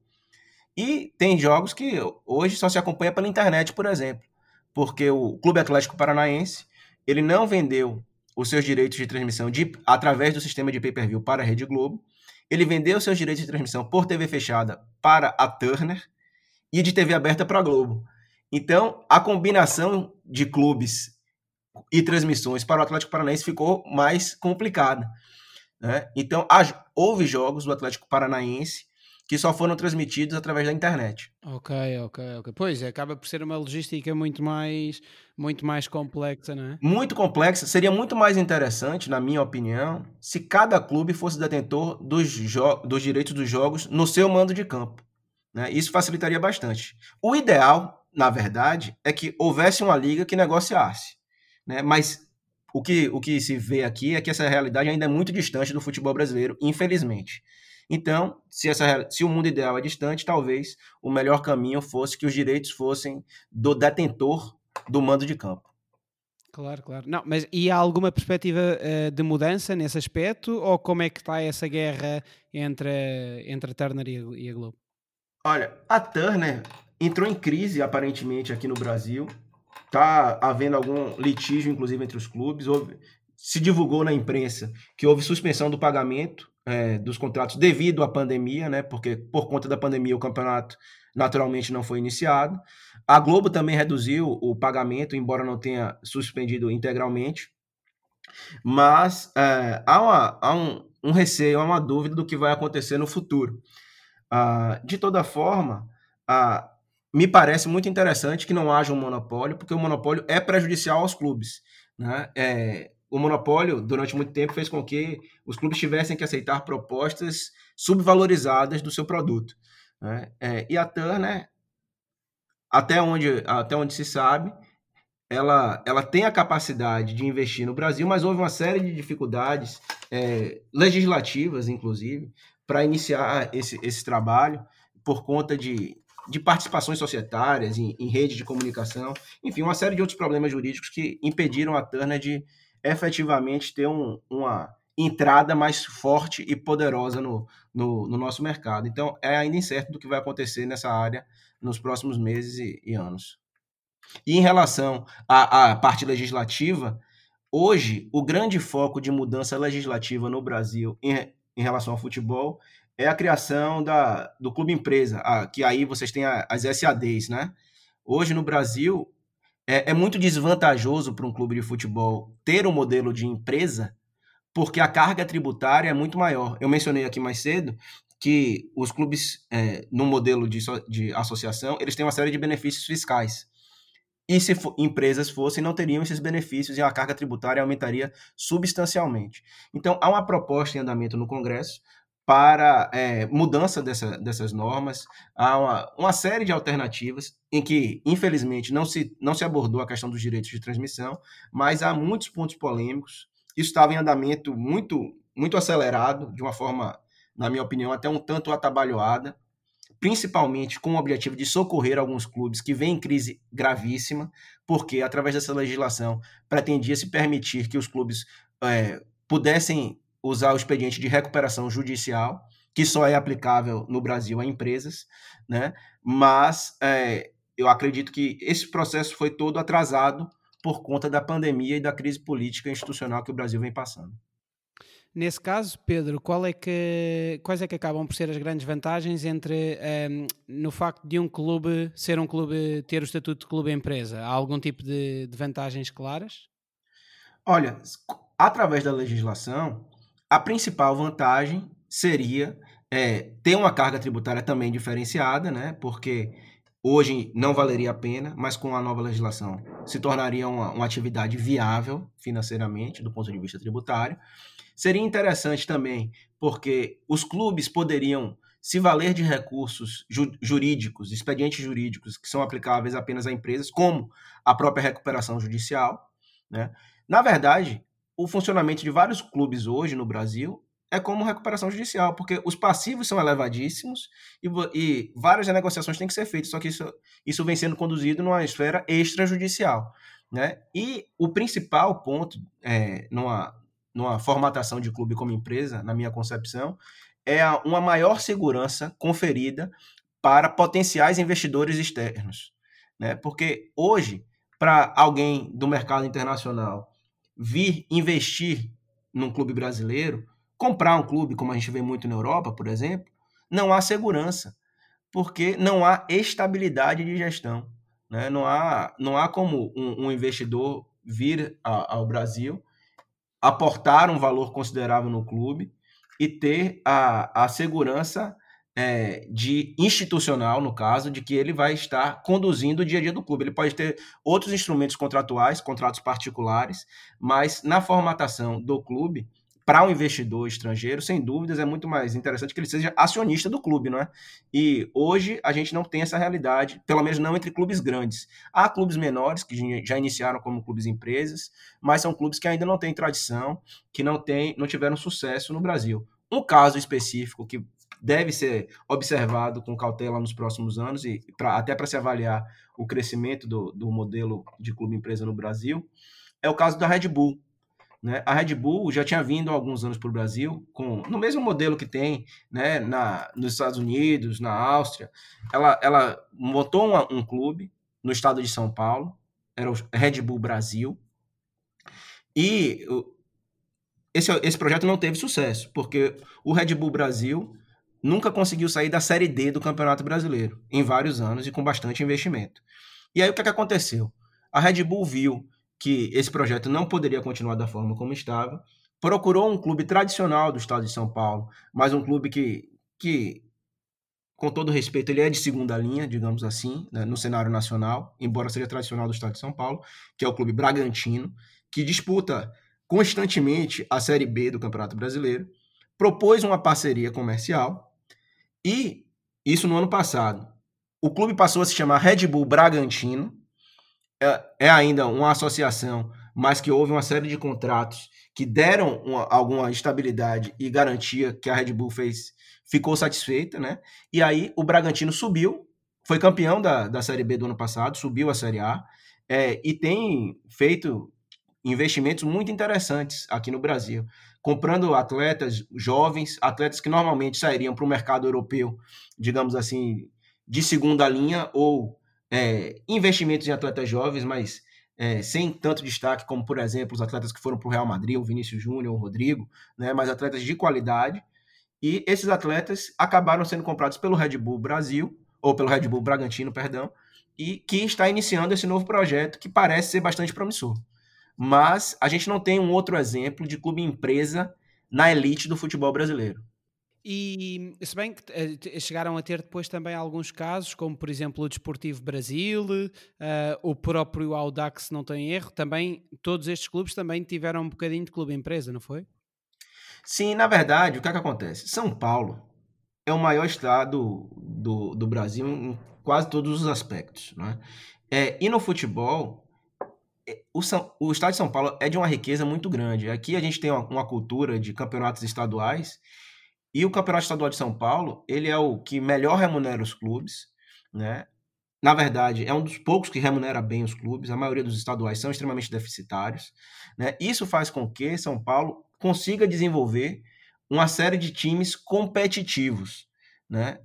E tem jogos que hoje só se acompanha pela internet, por exemplo porque o Clube Atlético Paranaense ele não vendeu os seus direitos de transmissão de, através do sistema de pay-per-view para a Rede Globo. Ele vendeu seus direitos de transmissão por TV fechada para a Turner e de TV aberta para a Globo. Então, a combinação de clubes e transmissões para o Atlético Paranaense ficou mais complicada. Né? Então, houve jogos do Atlético Paranaense que só foram transmitidos através da internet. Ok, ok, ok. Pois, acaba por ser uma logística muito mais, muito mais complexa, não é? Muito complexa. Seria muito mais interessante, na minha opinião, se cada clube fosse detentor dos, dos direitos dos jogos no seu mando de campo. Né? Isso facilitaria bastante. O ideal, na verdade, é que houvesse uma liga que negociasse. Né? Mas o que, o que se vê aqui é que essa realidade ainda é muito distante do futebol brasileiro, infelizmente. Então, se, essa, se o mundo ideal é distante, talvez o melhor caminho fosse que os direitos fossem do detentor do mando de campo. Claro, claro. Não, mas e há alguma perspectiva uh, de mudança nesse aspecto? Ou como é que está essa guerra entre, entre a Turner e a, e a Globo? Olha, a Turner entrou em crise aparentemente aqui no Brasil Está havendo algum litígio, inclusive, entre os clubes. Houve, se divulgou na imprensa que houve suspensão do pagamento é, dos contratos devido à pandemia, né? Porque por conta da pandemia o campeonato naturalmente não foi iniciado. A Globo também reduziu o pagamento, embora não tenha suspendido integralmente. Mas é, há, uma, há um, um, receio, há uma dúvida do que vai acontecer no futuro. Ah, de toda forma, ah, me parece muito interessante que não haja um monopólio, porque o monopólio é prejudicial aos clubes. Né? É, o monopólio, durante muito tempo, fez com que os clubes tivessem que aceitar propostas subvalorizadas do seu produto. Né? É, e a Turner, até onde, até onde se sabe, ela, ela tem a capacidade de investir no Brasil, mas houve uma série de dificuldades é, legislativas, inclusive, para iniciar esse, esse trabalho, por conta de, de participações societárias em, em rede de comunicação, enfim, uma série de outros problemas jurídicos que impediram a Turner de efetivamente ter um, uma entrada mais forte e poderosa no, no, no, nosso mercado. Então, é ainda incerto do que vai acontecer nessa área nos próximos meses e, e anos. E em relação à, à parte legislativa, hoje o grande foco de mudança legislativa no Brasil em, em relação ao futebol é a criação da, do clube empresa, a, que aí vocês têm a, as SADs, né? Hoje no Brasil é, é muito desvantajoso para um clube de futebol ter um modelo de empresa, porque a carga tributária é muito maior. Eu mencionei aqui mais cedo que os clubes, é, no modelo de, de associação, eles têm uma série de benefícios fiscais. E se for, empresas fossem, não teriam esses benefícios e a carga tributária aumentaria substancialmente. Então, há uma proposta em andamento no Congresso para é, mudança dessa, dessas normas. Há uma, uma, série de alternativas em que, infelizmente, não se, não se abordou a questão dos direitos de transmissão, mas há muitos pontos polêmicos. Isso estava em andamento muito, muito acelerado, de uma forma, na minha opinião, até um tanto atabalhoada, principalmente com o objetivo de socorrer alguns clubes que vêm em crise gravíssima, porque, através dessa legislação, pretendia se permitir que os clubes é, pudessem usar o expediente de recuperação judicial, que só é aplicável no Brasil a empresas, né? Mas é, eu acredito que esse processo foi todo atrasado por conta da pandemia e da crise política e institucional que o Brasil vem passando. Nesse caso, Pedro, é que, quais é que acabam por ser as grandes vantagens entre um, ehm, no facto de um clube ser um clube, ter o estatuto de clube empresa? Há algum tipo de, de vantagens claras? Olha, através da legislação, a principal vantagem seria é, ter uma carga tributária também diferenciada, né? Porque hoje não valeria a pena, mas com a nova legislação se tornaria uma, uma atividade viável financeiramente do ponto de vista tributário. Seria interessante também, porque os clubes poderiam se valer de recursos ju jurídicos, expedientes jurídicos que são aplicáveis apenas a empresas, como a própria recuperação judicial. Né? Na verdade, o funcionamento de vários clubes hoje no Brasil é como recuperação judicial, porque os passivos são elevadíssimos e, e várias negociações têm que ser feitas, só que isso, isso vem sendo conduzido numa esfera extrajudicial. Né? E o principal ponto é, numa, numa formatação de clube como empresa, na minha concepção, é uma maior segurança conferida para potenciais investidores externos. Né? Porque hoje, para alguém do mercado internacional vir investir num clube brasileiro, comprar um clube, como a gente vê muito na Europa, por exemplo, não há segurança, porque não há estabilidade de gestão. Né? Não, há, não há como um, um investidor vir a, ao Brasil, aportar um valor considerável no clube e ter a, a segurança é, de institucional, no caso, de que ele vai estar conduzindo o dia a dia do clube. Ele pode ter outros instrumentos contratuais, contratos particulares, mas na formatação do clube, para um investidor estrangeiro, sem dúvidas, é muito mais interessante que ele seja acionista do clube, não é? E hoje a gente não tem essa realidade, pelo menos não entre clubes grandes. Há clubes menores que já iniciaram como clubes empresas, mas são clubes que ainda não têm tradição, que não, tem, não tiveram sucesso no Brasil. Um caso específico que deve ser observado com cautela nos próximos anos e pra, até para se avaliar o crescimento do, do modelo de clube empresa no Brasil, é o caso da Red Bull. Né? A Red Bull já tinha vindo há alguns anos para o Brasil, com, no mesmo modelo que tem né, na, nos Estados Unidos, na Áustria. Ela, ela montou uma, um clube no estado de São Paulo, era o Red Bull Brasil. E esse, esse projeto não teve sucesso, porque o Red Bull Brasil nunca conseguiu sair da Série D do Campeonato Brasileiro, em vários anos e com bastante investimento. E aí o que, é que aconteceu? A Red Bull viu que esse projeto não poderia continuar da forma como estava, procurou um clube tradicional do estado de São Paulo, mas um clube que, que com todo respeito, ele é de segunda linha, digamos assim, né, no cenário nacional, embora seja tradicional do estado de São Paulo, que é o Clube Bragantino, que disputa constantemente a Série B do Campeonato Brasileiro, propôs uma parceria comercial e isso no ano passado. O clube passou a se chamar Red Bull Bragantino, é, é ainda uma associação, mas que houve uma série de contratos que deram uma, alguma estabilidade e garantia que a Red Bull fez ficou satisfeita, né? E aí o Bragantino subiu, foi campeão da, da Série B do ano passado, subiu a Série A, é, e tem feito investimentos muito interessantes aqui no Brasil, comprando atletas jovens, atletas que normalmente sairiam para o mercado europeu, digamos assim, de segunda linha, ou é, investimentos em atletas jovens, mas é, sem tanto destaque como, por exemplo, os atletas que foram para o Real Madrid, o Vinícius Júnior, o Rodrigo, né, mas atletas de qualidade, e esses atletas acabaram sendo comprados pelo Red Bull Brasil, ou pelo Red Bull Bragantino, perdão, e que está iniciando esse novo projeto que parece ser bastante promissor. Mas a gente não tem um outro exemplo de clube empresa na elite do futebol brasileiro. E se bem que uh, chegaram a ter depois também alguns casos, como por exemplo o Desportivo Brasil, uh, o próprio Audax, se não tem erro, também todos estes clubes também tiveram um bocadinho de clube empresa, não foi? Sim, na verdade, o que, é que acontece? São Paulo é o maior estado do, do Brasil em quase todos os aspectos. Né? É, e no futebol, é, o, São, o estado de São Paulo é de uma riqueza muito grande. Aqui a gente tem uma, uma cultura de campeonatos estaduais e o campeonato estadual de São Paulo ele é o que melhor remunera os clubes, né? Na verdade, é um dos poucos que remunera bem os clubes. A maioria dos estaduais são extremamente deficitários. Né? Isso faz com que São Paulo consiga desenvolver uma série de times competitivos, né?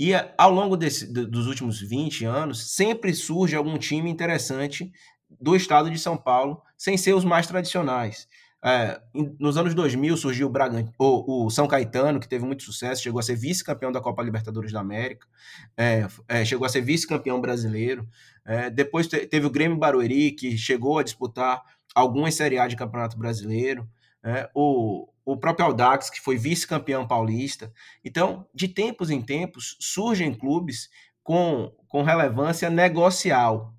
E ao longo desse, dos últimos 20 anos, sempre surge algum time interessante do estado de São Paulo, sem ser os mais tradicionais. É, nos anos 2000 surgiu o, o, o, São Caetano, que teve muito sucesso, chegou a ser vice-campeão da Copa Libertadores da América, é, é, chegou a ser vice-campeão brasileiro. É, depois te, teve o Grêmio Barueri, que chegou a disputar algumas Série A de Campeonato Brasileiro né? o, o próprio Audax, que foi vice-campeão paulista. Então, de tempos em tempos, surgem clubes com, com relevância negocial,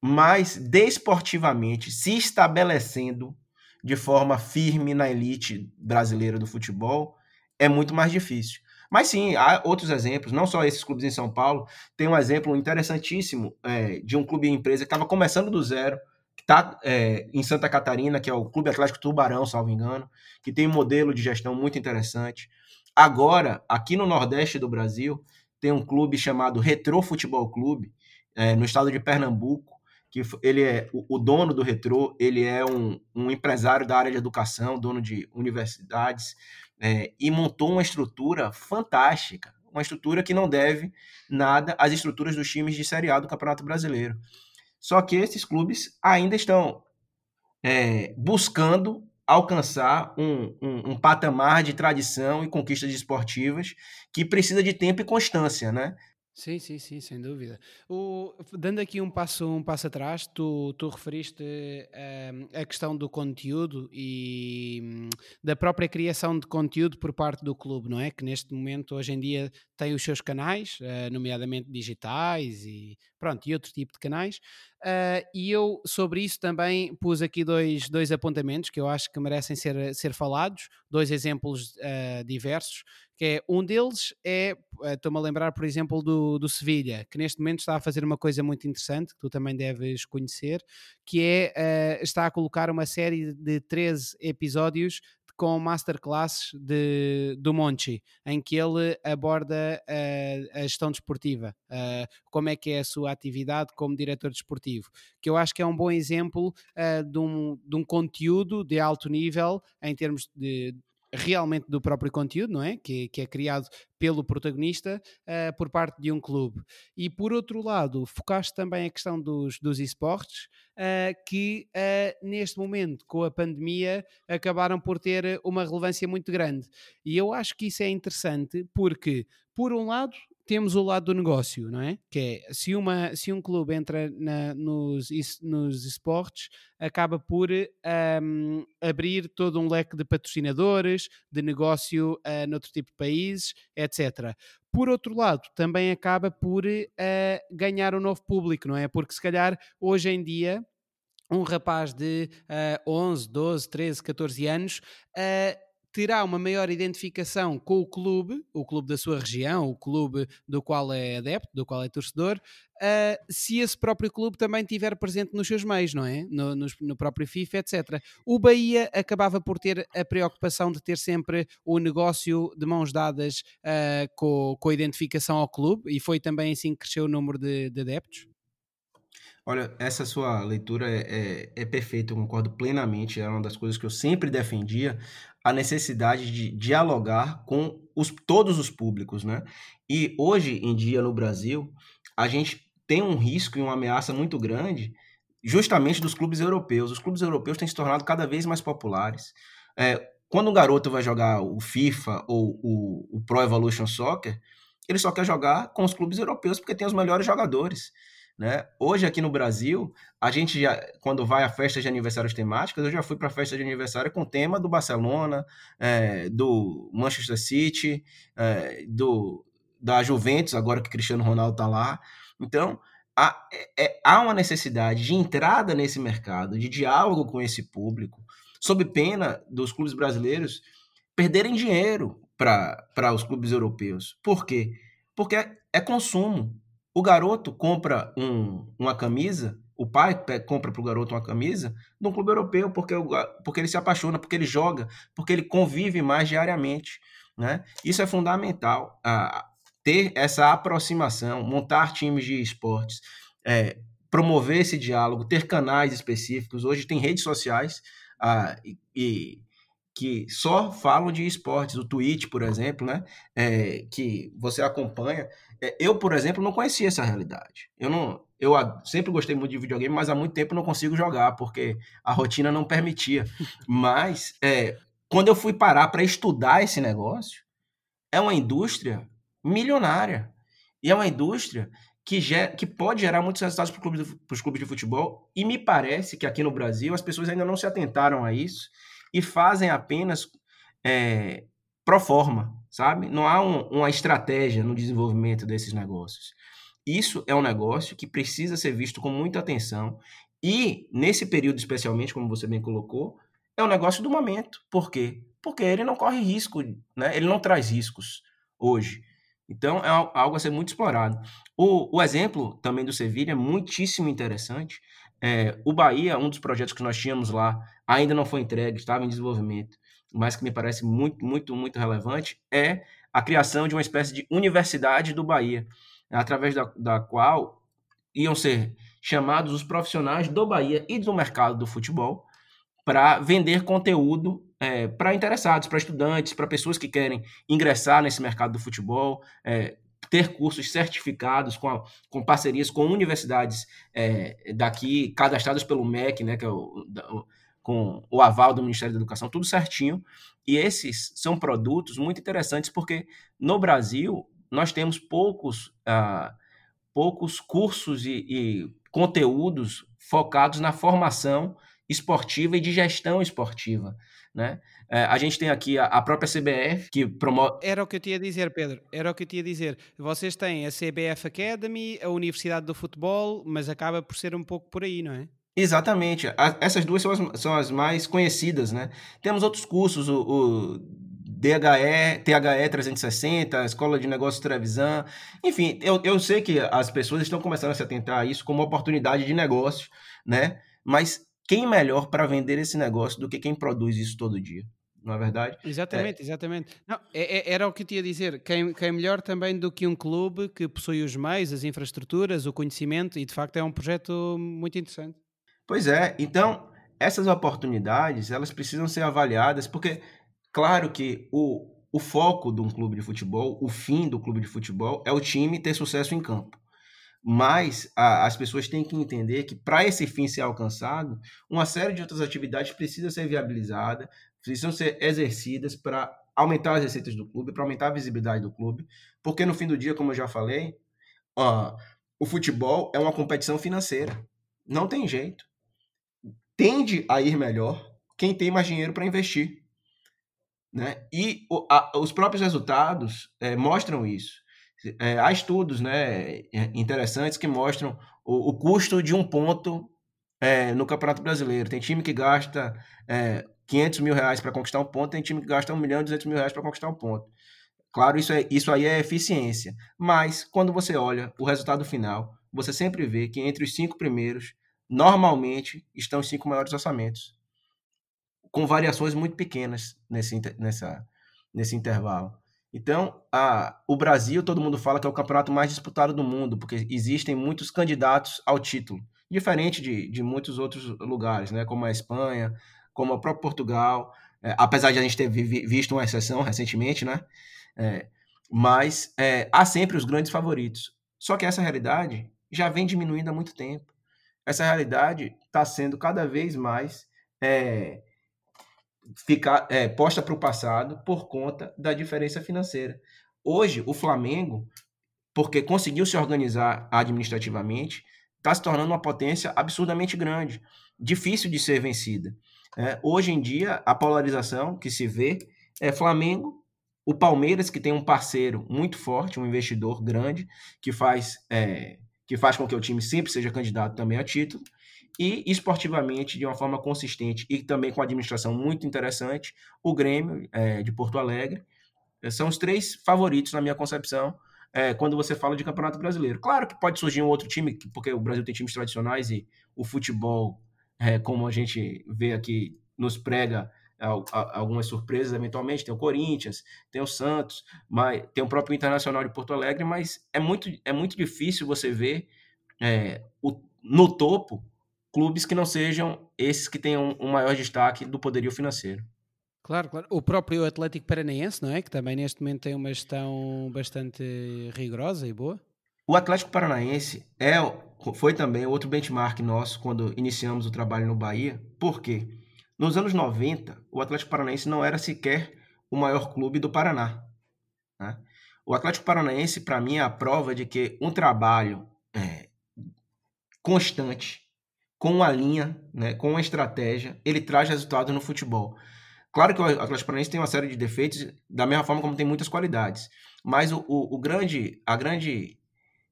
mas desportivamente se estabelecendo de forma firme na elite brasileira do futebol é muito mais difícil. Mas sim, há outros exemplos, não só esses clubes em São Paulo. Tem um exemplo interessantíssimo é, de um clube empresa que estava começando do zero, está é, em Santa Catarina, que é o Clube Atlético Tubarão, salvo engano, que tem um modelo de gestão muito interessante. Agora, aqui no Nordeste do Brasil, tem um clube chamado Retro Futebol Clube, é, no estado de Pernambuco, que ele é o, dono do Retro, ele é um, um, empresário da área de educação, dono de universidades, é, e montou uma estrutura fantástica, uma estrutura que não deve nada às estruturas dos times de Série A do Campeonato Brasileiro. Só que esses clubes ainda estão é, buscando alcançar um, um, um, patamar de tradição e conquistas esportivas que precisa de tempo e constância, né? Sim, sim, sim, sem dúvida. O, dando aqui um passo, um passo atrás, tu, tu referiste um, a questão do conteúdo e um, da própria criação de conteúdo por parte do clube, não é? Que neste momento, hoje em dia, tem os seus canais, uh, nomeadamente digitais e pronto, e outro tipo de canais. Uh, e eu sobre isso também pus aqui dois, dois apontamentos que eu acho que merecem ser, ser falados, dois exemplos uh, diversos que é um deles é, eh, estou-me a lembrar, por exemplo, do, do Sevilha, que neste momento está a fazer uma coisa muito interessante, que tu também deves conhecer, que é, uh, está a colocar uma série de 13 episódios com masterclasses de, do Monchi, em que ele aborda uh, a gestão desportiva, uh, como é que é a sua atividade como diretor desportivo, que eu acho que é um bom exemplo uh, de, um, de um conteúdo de alto nível em termos de realmente do próprio conteúdo, não é? Que, que é criado pelo protagonista uh, por parte de um clube. E por outro lado, focaste também a questão dos, dos esportes, uh, que uh, neste momento, com a pandemia, acabaram por ter uma relevância muito grande. E eu acho que isso é interessante porque, por um lado, temos o lado do negócio, não é? Que é, se, uma, se um clube entra na, nos, nos esportes, acaba por um, abrir todo um leque de patrocinadores, de negócio uh, noutro tipo de países, etc. Por outro lado, também acaba por uh, ganhar um novo público, não é? Porque se calhar hoje em dia um rapaz de uh, 11, 12, 13, 14 anos uh, terá uma maior identificação com o clube, o clube da sua região, o clube do qual é adepto, do qual é torcedor, uh, se esse próprio clube também estiver presente nos seus meios, não é? No, no, no, próprio FIFA, etc. O Bahia acabava por ter a preocupação de ter sempre o negócio de mãos dadas uh, com, com a identificação ao clube e foi também assim que cresceu o número de, de adeptos? Olha, essa sua leitura é, é, é, perfeita, eu concordo plenamente. É uma das coisas que eu sempre defendia, a necessidade de dialogar com os, todos os públicos, né? E hoje em dia no Brasil, a gente tem um risco e uma ameaça muito grande justamente dos clubes europeus. Os clubes europeus têm se tornado cada vez mais populares. É, quando um garoto vai jogar o FIFA ou o, o Pro Evolution Soccer, ele só quer jogar com os clubes europeus porque tem os melhores jogadores. Né? Hoje aqui no Brasil, a gente já, quando vai a festas de aniversários temáticas, eu já fui para festa de aniversário com tema do Barcelona, é, do Manchester City, é, do da Juventus, agora que Cristiano Ronaldo está lá. Então, há, é, é, há uma necessidade de entrada nesse mercado, de diálogo com esse público, sob pena dos clubes brasileiros perderem dinheiro para os clubes europeus. Por quê? Porque é, é consumo. O garoto compra um, uma camisa, o pai compra para o garoto uma camisa de um clube europeu, porque, porque ele se apaixona, porque ele joga, porque ele convive mais diariamente. Né? Isso é fundamental, ter essa aproximação, montar times de esportes, é, promover esse diálogo, ter canais específicos. Hoje tem redes sociais e, e, que só falam de esportes. O Twitch, por exemplo, né, é, que você acompanha, eu, por exemplo, não conhecia essa realidade. Eu não, eu sempre gostei muito de videogame, mas há muito tempo não consigo jogar porque a rotina não permitia. Mas é, quando eu fui parar para estudar esse negócio, é uma indústria milionária e é uma indústria que, ger, que pode gerar muitos resultados para clube os clubes de futebol. E me parece que aqui no Brasil as pessoas ainda não se atentaram a isso e fazem apenas é, pro forma, sabe? Não há um, uma estratégia no desenvolvimento desses negócios. Isso é um negócio que precisa ser visto com muita atenção e, nesse período especialmente, como você bem colocou, é um negócio do momento. Por quê? Porque ele não corre risco, né? ele não traz riscos hoje. Então, é algo a ser muito explorado. O, o exemplo também do Sevilha é muitíssimo interessante. É, o Bahia, um dos projetos que nós tínhamos lá, ainda não foi entregue, estava em desenvolvimento mas que me parece muito, muito, muito relevante, é a criação de uma espécie de universidade do Bahia, através da, da qual iam ser chamados os profissionais do Bahia e do mercado do futebol para vender conteúdo é, para interessados, para estudantes, para pessoas que querem ingressar nesse mercado do futebol, é, ter cursos certificados com, a, com parcerias com universidades é, daqui, cadastradas pelo MEC, né, que é o, com o aval do Ministério da Educação, tudo certinho. E esses são produtos muito interessantes porque no Brasil nós temos poucos, uh, poucos cursos e, e, conteúdos focados na formação esportiva e de gestão esportiva. Né? É, a gente tem aqui a, a, própria CBF que promove. Era o que eu tinha a dizer, Pedro. Era o que eu tinha a dizer. Vocês têm a CBF Academy, a Universidade do Futebol, mas acaba por ser um pouco por aí, não é? Exatamente. essas duas são as, são as mais conhecidas, né? Temos outros cursos, o, o DHE, THE 360, a Escola de Negócios Trevisan. Enfim, eu, eu sei que as pessoas estão começando a se atentar a isso como oportunidade de negócio, né? Mas quem melhor para vender esse negócio do que quem produz isso todo dia? Não é verdade? Exatamente, é. exatamente. Não, é, é, era o que eu tinha a dizer. Quem, quem melhor também do que um clube que possui os meios, as infraestruturas, o conhecimento, e de facto é um projeto muito interessante. Pois é, então essas oportunidades elas precisam ser avaliadas porque Claro que o, o foco de um clube de futebol, o fim do clube de futebol, é o time ter sucesso em campo. Mas a, as pessoas têm que entender que para esse fim ser alcançado, uma série de outras atividades precisa ser viabilizada, precisam ser exercidas para aumentar as receitas do clube, para aumentar a visibilidade do clube, porque no fim do dia, como eu já falei, ó, o futebol é uma competição financeira. Não tem jeito. Tende a ir melhor quem tem mais dinheiro para investir. Né? E o, a, os próprios resultados é, mostram isso. É, há estudos né, é, interessantes que mostram o, o custo de um ponto é, no Campeonato Brasileiro. Tem time que gasta 500 mil reais para conquistar um ponto, tem time que gasta 1 milhão e 200 mil reais para conquistar um ponto. Claro, isso, é, isso aí é eficiência. Mas, quando você olha o resultado final, você sempre vê que entre os cinco primeiros, normalmente, estão os cinco maiores orçamentos com variações muito pequenas nesse, nessa, nesse intervalo. Então, a, o Brasil, todo mundo fala que é o campeonato mais disputado do mundo, porque existem muitos candidatos ao título, diferente de, de muitos outros lugares, né, como a Espanha, como o próprio Portugal, é, apesar de a gente ter vi, visto uma exceção recentemente, né, é, mas é, há sempre os grandes favoritos. Só que essa realidade já vem diminuindo há muito tempo. Essa realidade está sendo cada vez mais é, ficar é, posta para o passado por conta da diferença financeira. Hoje, o Flamengo, porque conseguiu se organizar administrativamente, está se tornando uma potência absurdamente grande, difícil de ser vencida. É, hoje em dia, a polarização que se vê é Flamengo, o Palmeiras, que tem um parceiro muito forte, um investidor grande, que faz, é, que faz com que o time sempre seja candidato também a título, e esportivamente, de uma forma consistente e também com administração muito interessante, o Grêmio é, de Porto Alegre. É, são os três favoritos, na minha concepção, é, quando você fala de Campeonato Brasileiro. Claro que pode surgir um outro time, porque o Brasil tem times tradicionais e o futebol, é, como a gente vê aqui, nos prega algumas surpresas eventualmente. Tem o Corinthians, tem o Santos, mas tem o próprio Internacional de Porto Alegre, mas é muito, é muito difícil você ver é, o, no topo clubes que não sejam esses que tenham um maior destaque do poderio financeiro. Claro, claro. O próprio Atlético Paranaense, não é? Que também neste momento tem uma gestão bastante rigorosa e boa. O Atlético Paranaense é, foi também outro benchmark nosso quando iniciamos o trabalho no Bahia. Por quê? Nos anos 90, o Atlético Paranaense não era sequer o maior clube do Paraná. Né? O Atlético Paranaense, para mim, é a prova de que um trabalho é, constante, com uma linha, né, com uma estratégia, ele traz resultado no futebol. Claro que o Atlético Paranaense tem uma série de defeitos, da mesma forma como tem muitas qualidades. Mas o, o, o grande, a grande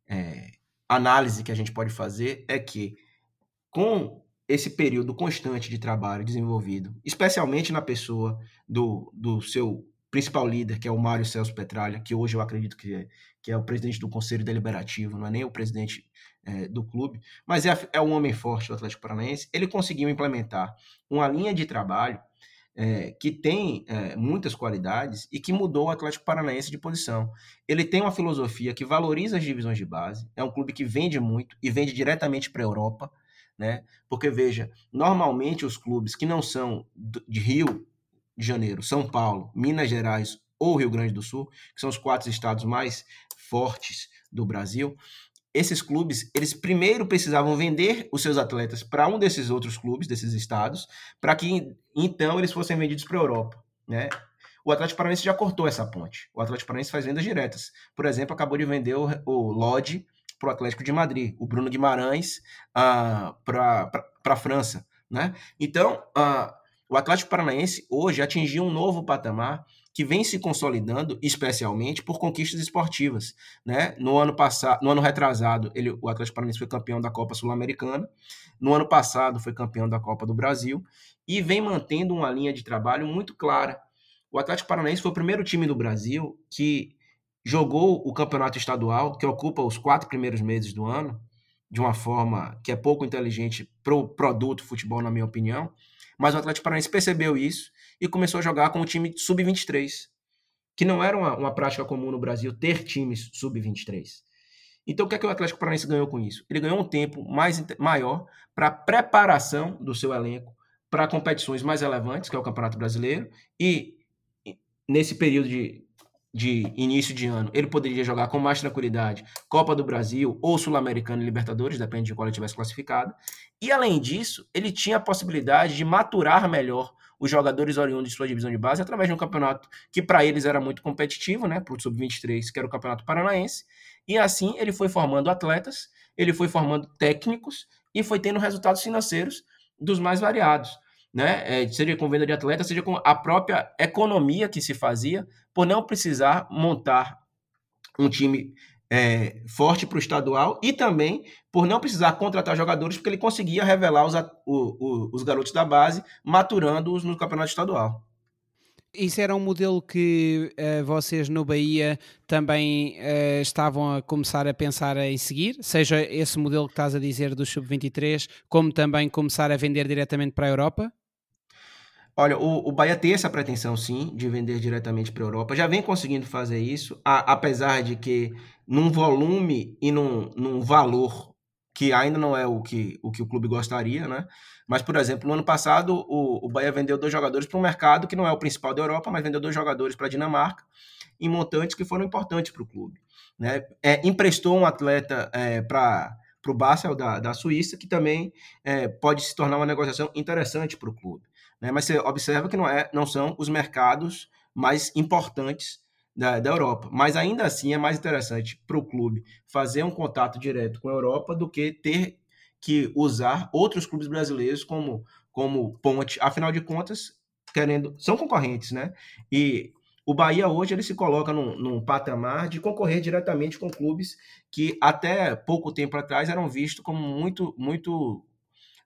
é, análise que a gente pode fazer é que, com esse período constante de trabalho desenvolvido, especialmente na pessoa do, do seu principal líder, que é o Mário Celso Petralha, que hoje eu acredito que é, que é o presidente do Conselho Deliberativo, não é nem o presidente é, do clube, mas é, é um homem forte do Atlético Paranaense. Ele conseguiu implementar uma linha de trabalho é, que tem é, muitas qualidades e que mudou o Atlético Paranaense de posição. Ele tem uma filosofia que valoriza as divisões de base, é um clube que vende muito e vende diretamente para a Europa, né? Porque veja, normalmente os clubes que não são de Rio de Janeiro, São Paulo, Minas Gerais ou Rio Grande do Sul, que são os quatro estados mais fortes do Brasil, esses clubes, eles primeiro precisavam vender os seus atletas para um desses outros clubes, desses estados, para que então eles fossem vendidos para a Europa, né? O Atlético Paranaense já cortou essa ponte. O Atlético Paranaense faz vendas diretas. Por exemplo, acabou de vender o, o Lodge para o Atlético de Madrid, o Bruno Guimarães uh, para a França, né? Então, uh, o Atlético Paranaense hoje atingiu um novo patamar que vem se consolidando, especialmente por conquistas esportivas. Né? No ano passado, no ano retrasado, ele, o Atlético Paranaense foi campeão da Copa Sul-Americana. No ano passado foi campeão da Copa do Brasil e vem mantendo uma linha de trabalho muito clara. O Atlético Paranaense foi o primeiro time do Brasil que jogou o campeonato estadual, que ocupa os quatro primeiros meses do ano, de uma forma que é pouco inteligente para o produto futebol, na minha opinião. Mas o Atlético Paranaense percebeu isso e começou a jogar com o time sub-23, que não era uma, uma prática comum no Brasil ter times sub-23. Então, o que, é que o Atlético Paranaense ganhou com isso? Ele ganhou um tempo mais, maior para preparação do seu elenco para competições mais relevantes, que é o Campeonato Brasileiro, e nesse período de, de início de ano, ele poderia jogar com mais tranquilidade Copa do Brasil ou Sul-Americano e Libertadores, depende de qual ele tivesse classificado. E além disso, ele tinha a possibilidade de maturar melhor os jogadores oriundos de sua divisão de base através de um campeonato que para eles era muito competitivo, né, para o sub-23, que era o Campeonato Paranaense. E assim ele foi formando atletas, ele foi formando técnicos e foi tendo resultados financeiros dos mais variados né? É, seja com venda de atleta, seja com a própria economia que se fazia, por não precisar montar um time é, forte para o estadual e também por não precisar contratar jogadores, porque ele conseguia revelar os, o, o, os garotos da base, maturando-os no campeonato estadual. Isso era um modelo que uh, vocês no Bahia também uh, estavam a começar a pensar em seguir, seja esse modelo que estás a dizer do Sub-23, como também começar a vender diretamente para a Europa? Olha, o, o Bahia tem essa pretensão, sim, de vender diretamente para a Europa. Já vem conseguindo fazer isso, a, apesar de que num volume e num, num valor que ainda não é o que, o que o clube gostaria, né? Mas, por exemplo, no ano passado, o, o Bahia vendeu dois jogadores para um mercado que não é o principal da Europa, mas vendeu dois jogadores para a Dinamarca, em montantes que foram importantes para o clube. Né? É, emprestou um atleta é, para o Basel da, da Suíça, que também é, pode se tornar uma negociação interessante para o clube. Né? Mas você observa que não, é, não são os mercados mais importantes da, da Europa. Mas ainda assim é mais interessante para o clube fazer um contato direto com a Europa do que ter que usar outros clubes brasileiros como, como ponte. Afinal de contas, querendo são concorrentes, né? E o Bahia hoje ele se coloca num, num, patamar de concorrer diretamente com clubes que até pouco tempo atrás eram vistos como muito muito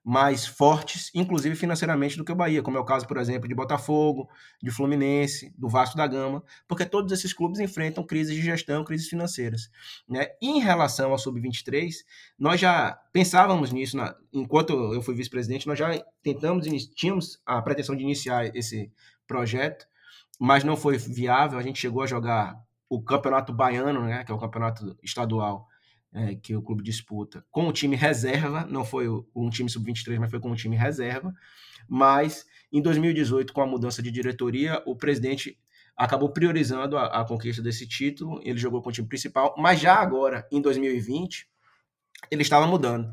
mais fortes, inclusive financeiramente, do que o Bahia, como é o caso, por exemplo, de Botafogo, de Fluminense, do Vasco da Gama, porque todos esses clubes enfrentam crises de gestão, crises financeiras. Né? E em relação ao Sub-23, nós já pensávamos nisso, na, enquanto eu fui vice-presidente, nós já tentamos, tínhamos a pretensão de iniciar esse projeto, mas não foi viável, a gente chegou a jogar o Campeonato Baiano, né, que é o campeonato estadual, é, que o clube disputa com o time reserva, não foi um time sub-23, mas foi com o time reserva. Mas em 2018, com a mudança de diretoria, o presidente acabou priorizando a, a conquista desse título. Ele jogou com o time principal, mas já agora, em 2020, ele estava mudando.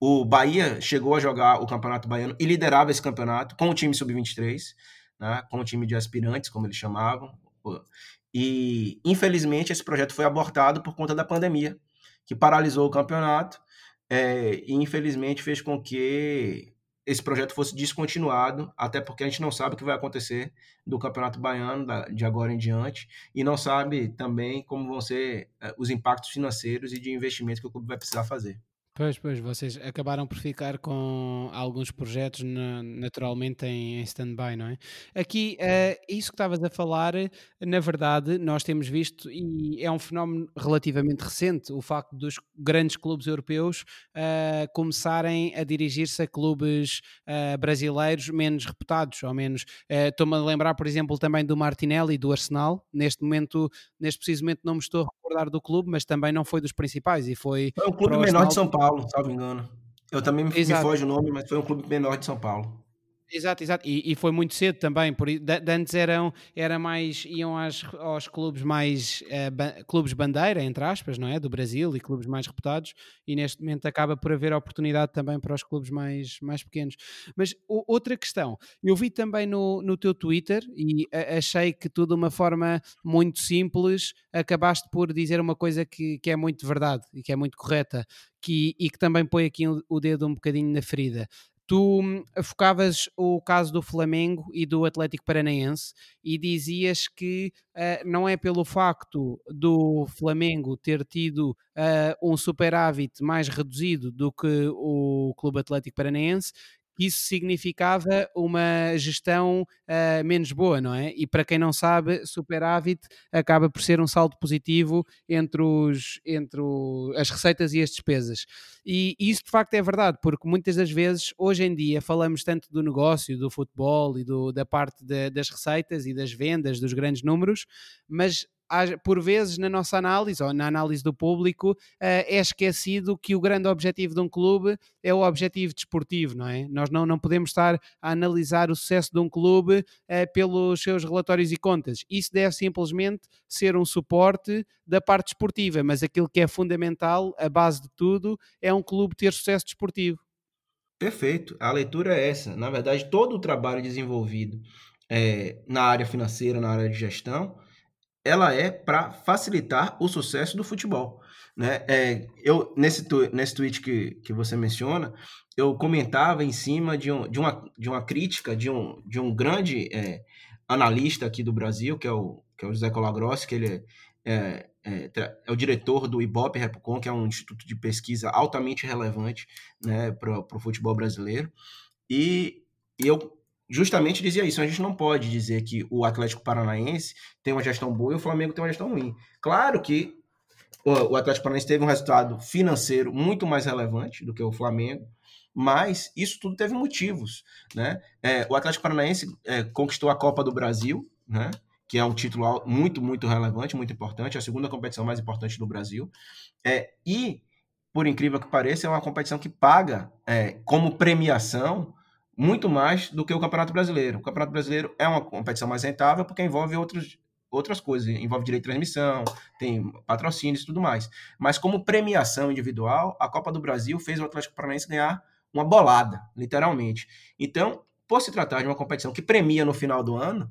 O Bahia chegou a jogar o Campeonato Baiano e liderava esse campeonato com o time sub-23, né, com o time de aspirantes, como eles chamavam. E, infelizmente, esse projeto foi abortado por conta da pandemia que paralisou o campeonato é, e infelizmente fez com que esse projeto fosse descontinuado, até porque a gente não sabe o que vai acontecer do Campeonato Baiano de agora em diante e não sabe também como vão ser é, os impactos financeiros e de investimento que o clube vai precisar fazer. Pois, pois, vocês acabaram por ficar com alguns projetos na, naturalmente em, em stand-by, não é? Aqui, uh, isso que estavas a falar, na verdade, nós temos visto, e é um fenómeno relativamente recente, o facto dos grandes clubes europeus uh, começarem a dirigir-se a clubes uh, brasileiros menos reputados, ou menos. Estou-me a lembrar, por exemplo, também do Martinelli, do Arsenal. Neste momento, neste preciso momento, não me estou a recordar do clube, mas também não foi dos principais e foi. Foi o clube menor de São Paulo. Paulo, salvo engano. Eu também me, me foge o nome, mas foi um clube menor de São Paulo. Exato, exato. E, e, foi muito cedo também, por de, de antes eram era mais iam às, aos clubes mais uh, ba, clubes bandeira, entre aspas, não é? Do Brasil e clubes mais reputados, e neste momento acaba por haver oportunidade também para os clubes mais, mais pequenos. Mas o, outra questão, eu vi também no, no teu Twitter e a, achei que tu de uma forma muito simples acabaste por dizer uma coisa que, que é muito verdade e que é muito correta, que, e que também põe aqui o dedo um bocadinho na ferida tu hum, focavas o caso do Flamengo e do Atlético Paranaense e dizias que uh, não é pelo facto do Flamengo ter tido uh, um superávit mais reduzido do que o Clube Atlético Paranaense isso significava uma gestão uh, menos boa, não é? E para quem não sabe, superávit acaba por ser um saldo positivo entre, os, entre o, as receitas e as despesas. E, isso de facto é verdade, porque muitas das vezes, hoje em dia, falamos tanto do negócio, do futebol e do, da parte de, das receitas e das vendas, dos grandes números, mas por vezes na nossa análise ou na análise do público é esquecido que o grande objetivo de um clube é o objetivo desportivo, não é? Nós não, não podemos estar a analisar o sucesso de um clube pelos seus relatórios e contas. Isso deve simplesmente ser um suporte da parte desportiva, mas aquilo que é fundamental, a base de tudo, é um clube ter sucesso desportivo. Perfeito. A leitura é essa. Na verdade, todo o trabalho desenvolvido é, na área financeira, na área de gestão, ela é para facilitar o sucesso do futebol. Né? É, eu, nesse, tu, nesse tweet que, que você menciona, eu comentava em cima de, um, de, uma, de uma crítica de um, de um grande é, analista aqui do Brasil, que é o, que é o José Colagrossi, que ele é, é, é, é o diretor do IBOP Repcon, que é um instituto de pesquisa altamente relevante né, para o futebol brasileiro. E, e eu justamente dizia isso. A gente não pode dizer que o Atlético Paranaense tem uma gestão boa e o Flamengo tem uma gestão ruim. Claro que o Atlético Paranaense teve um resultado financeiro muito mais relevante do que o Flamengo, mas isso tudo teve motivos. Né? É, o Atlético Paranaense é, conquistou a Copa do Brasil, né? que é um título muito, muito relevante, muito importante, a segunda competição mais importante do Brasil. É, e, por incrível que pareça, é uma competição que paga é, como premiação muito mais do que o Campeonato Brasileiro. O Campeonato Brasileiro é uma competição mais rentável porque envolve outros, outras coisas, envolve direito de transmissão, tem patrocínios e tudo mais. Mas como premiação individual, a Copa do Brasil fez o Atlético Paranaense ganhar uma bolada, literalmente. Então, por se tratar de uma competição que premia no final do ano,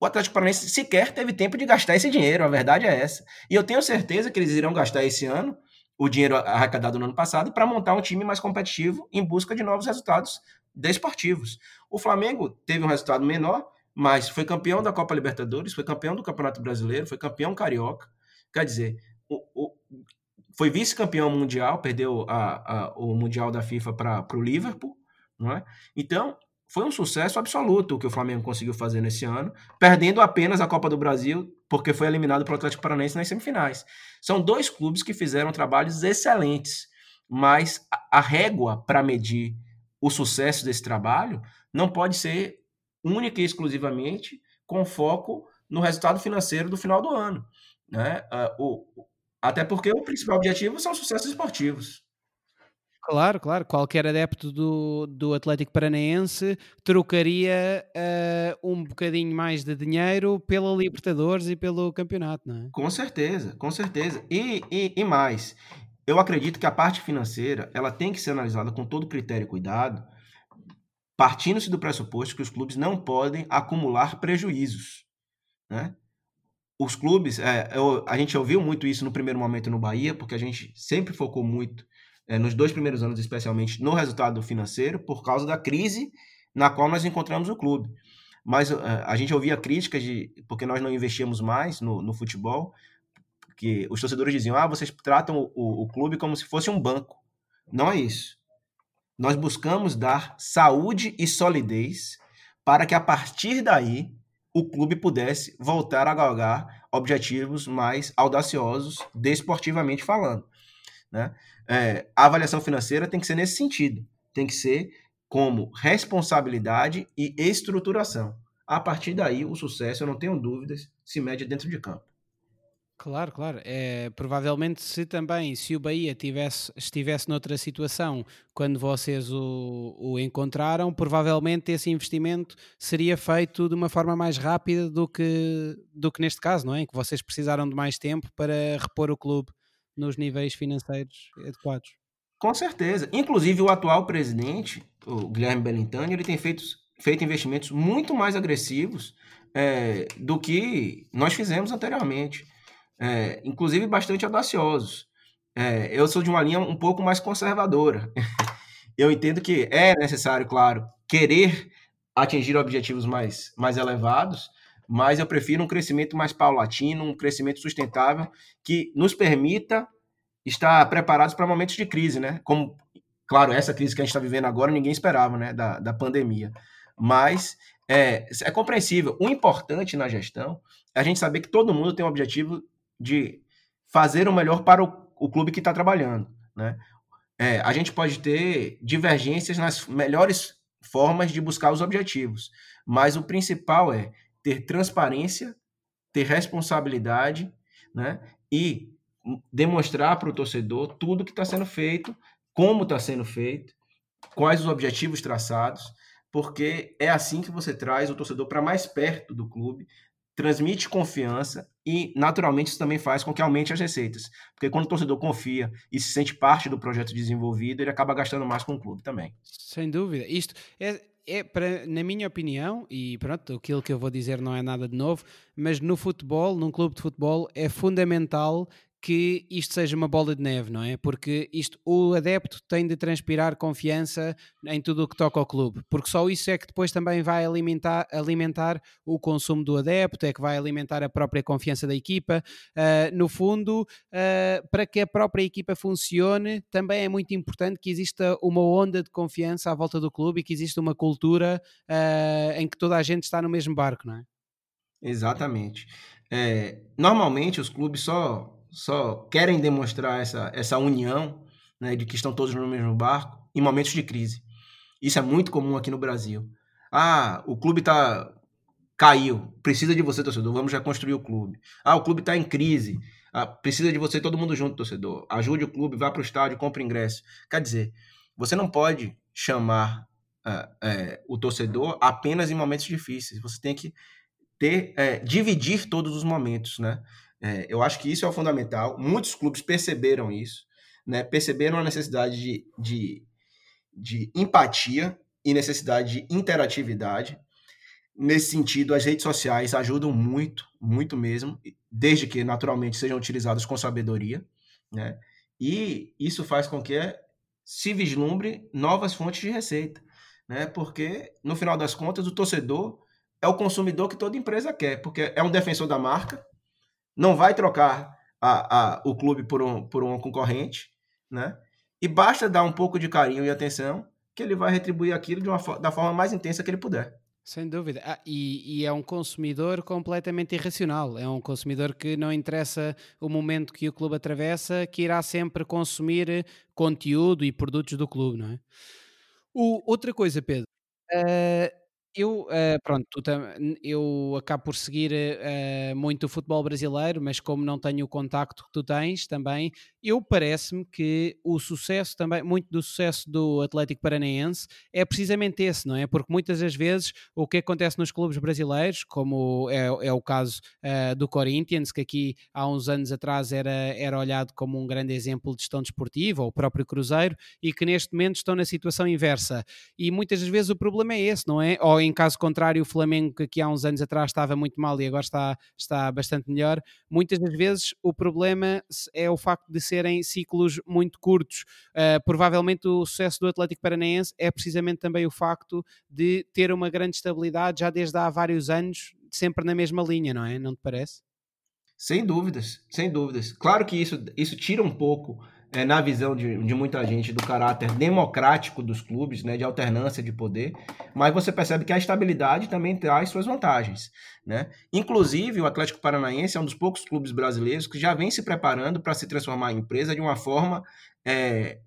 o Atlético Paranaense sequer teve tempo de gastar esse dinheiro, a verdade é essa. E eu tenho certeza que eles irão gastar esse ano o dinheiro arrecadado no ano passado para montar um time mais competitivo em busca de novos resultados desportivos. O Flamengo teve um resultado menor, mas foi campeão da Copa Libertadores, foi campeão do Campeonato Brasileiro, foi campeão carioca. Quer dizer, o, o, foi vice-campeão mundial, perdeu a, a, o Mundial da FIFA para o Liverpool. Não é? Então, foi um sucesso absoluto o que o Flamengo conseguiu fazer nesse ano, perdendo apenas a Copa do Brasil, porque foi eliminado pelo Atlético Paranaense nas semifinais. São dois clubes que fizeram trabalhos excelentes, mas a régua para medir o sucesso desse trabalho não pode ser única e exclusivamente com foco no resultado financeiro do final do ano. Né? O, até porque o principal objetivo são sucessos esportivos. Claro, claro. Qualquer adepto do, do Atlético Paranaense trocaria uh, um bocadinho mais de dinheiro pela Libertadores e pelo campeonato, não é? Com certeza, com certeza. E, e, e mais, eu acredito que a parte financeira ela tem que ser analisada com todo critério e cuidado, partindo-se do pressuposto que os clubes não podem acumular prejuízos. Né? Os clubes, é, eu, a gente ouviu muito isso no primeiro momento no Bahia, porque a gente sempre focou muito é, nos dois primeiros anos, especialmente no resultado financeiro, por causa da crise na qual nós encontramos o clube. Mas uh, a gente ouvia críticas de porque nós não investíamos mais no, no futebol, que os torcedores diziam: ah, vocês tratam o, o clube como se fosse um banco. Não é isso. Nós buscamos dar saúde e solidez para que a partir daí o clube pudesse voltar a galgar objetivos mais audaciosos, desportivamente falando. Né? É, a avaliação financeira tem que ser nesse sentido, tem que ser como responsabilidade e estruturação. A partir daí, o sucesso, eu não tenho dúvidas, se mede dentro de campo. Claro, claro. É, provavelmente se também, se o Bahia tivesse, estivesse noutra situação quando vocês o, o encontraram, provavelmente esse investimento seria feito de uma forma mais rápida do que, do que neste caso, não é? Em que vocês precisaram de mais tempo para repor o clube nos níveis financeiros adequados. Com certeza. Inclusive, o atual presidente, o Guilherme Bellintani, ele tem feito, feito investimentos muito mais agressivos é, do que nós fizemos anteriormente. É, inclusive, bastante audaciosos. É, eu sou de uma linha um pouco mais conservadora. eu entendo que é necessário, claro, querer atingir objetivos mais, mais elevados, mas eu prefiro um crescimento mais paulatino, um crescimento sustentável que nos permita estar preparados para momentos de crise, né? Como, claro, essa crise que a gente está vivendo agora ninguém esperava, né? Da, da pandemia. Mas é, é compreensível. O importante na gestão é a gente saber que todo mundo tem o objetivo de fazer o melhor para o, o clube que está trabalhando, né? É, a gente pode ter divergências nas melhores formas de buscar os objetivos, mas o principal é ter transparência ter responsabilidade, né? E demonstrar para o torcedor tudo que está sendo feito, como está sendo feito, quais os objetivos traçados, porque é assim que você traz o torcedor para mais perto do clube, transmite confiança e, naturalmente, isso também faz com que aumente as receitas. Porque quando o torcedor confia e se sente parte do projeto desenvolvido, ele acaba gastando mais com o clube também. Sem dúvida. Isto é, é para, na minha opinião, e pronto, aquilo que eu vou dizer não é nada de novo, mas no futebol, num clube de futebol, é fundamental que isto seja uma bola de neve, não é? Porque isto, o adepto tem de transpirar confiança em tudo o que toca ao clube, porque só isso é que depois também vai alimentar, alimentar o consumo do adepto, é que vai alimentar a própria confiança da equipa. Uh, no fundo, uh, para que a própria equipa funcione, também é muito importante que exista uma onda de confiança à volta do clube e que exista uma cultura uh, em que toda a gente está no mesmo barco, não é? Exatamente. É, normalmente os clubes só só querem demonstrar essa, essa união, né, de que estão todos no mesmo barco, em momentos de crise. Isso é muito comum aqui no Brasil. Ah, o clube tá caiu, precisa de você, torcedor, vamos reconstruir o clube. Ah, o clube está em crise, ah, precisa de você, todo mundo junto, torcedor. Ajude o clube, vá para o estádio, compre ingresso. Quer dizer, você não pode chamar uh, uh, o torcedor apenas em momentos difíceis. Você tem que ter, uh, dividir todos os momentos, né? É, eu acho que isso é o fundamental. Muitos clubes perceberam isso, né? perceberam a necessidade de, de, de empatia e necessidade de interatividade. Nesse sentido, as redes sociais ajudam muito, muito mesmo, desde que naturalmente sejam utilizadas com sabedoria, né? E isso faz com que se vislumbre novas fontes de receita, né? Porque no final das contas o torcedor é o consumidor que toda empresa quer, porque é um defensor da marca, não vai trocar a, a, o clube por um, por um concorrente, né? E basta dar um pouco de carinho e atenção que ele vai retribuir aquilo de uma, da forma mais intensa que ele puder. Sem dúvida. Ah, e, e, é um consumidor completamente irracional. É um consumidor que não interessa o momento que o clube atravessa, que irá sempre consumir conteúdo e produtos do clube, não é? O, outra coisa, Pedro. Uh, eu, uh, pronto, eu acabo por seguir uh, muito o futebol brasileiro, mas como não tenho o contacto que tu tens também, eu parece-me que o sucesso também, muito do sucesso do Atlético Paranaense é precisamente esse, não é? Porque muitas das vezes o que acontece nos clubes brasileiros, como é, é o caso uh, do Corinthians, que aqui há uns anos atrás era, era olhado como um grande exemplo de gestão desportiva, ou o próprio Cruzeiro, e que neste momento estão na situação inversa. E muitas das vezes o problema é esse, não é? Ou em caso contrário, o Flamengo, que aqui há uns anos atrás estava muito mal e agora está, está bastante melhor, muitas das vezes o problema é o facto de serem ciclos muito curtos. Uh, provavelmente o sucesso do Atlético Paranaense é precisamente também o facto de ter uma grande estabilidade já desde há vários anos, sempre na mesma linha, não é? Não te parece? Sem dúvidas, sem dúvidas. Claro que isso, isso tira um pouco é, na visão de, de, muita gente, do caráter democrático dos clubes, né, de alternância de poder, mas você percebe que a estabilidade também traz suas vantagens. Né? Inclusive, o Atlético Paranaense é um dos poucos clubes brasileiros que já vem se preparando para se transformar em empresa de uma forma é,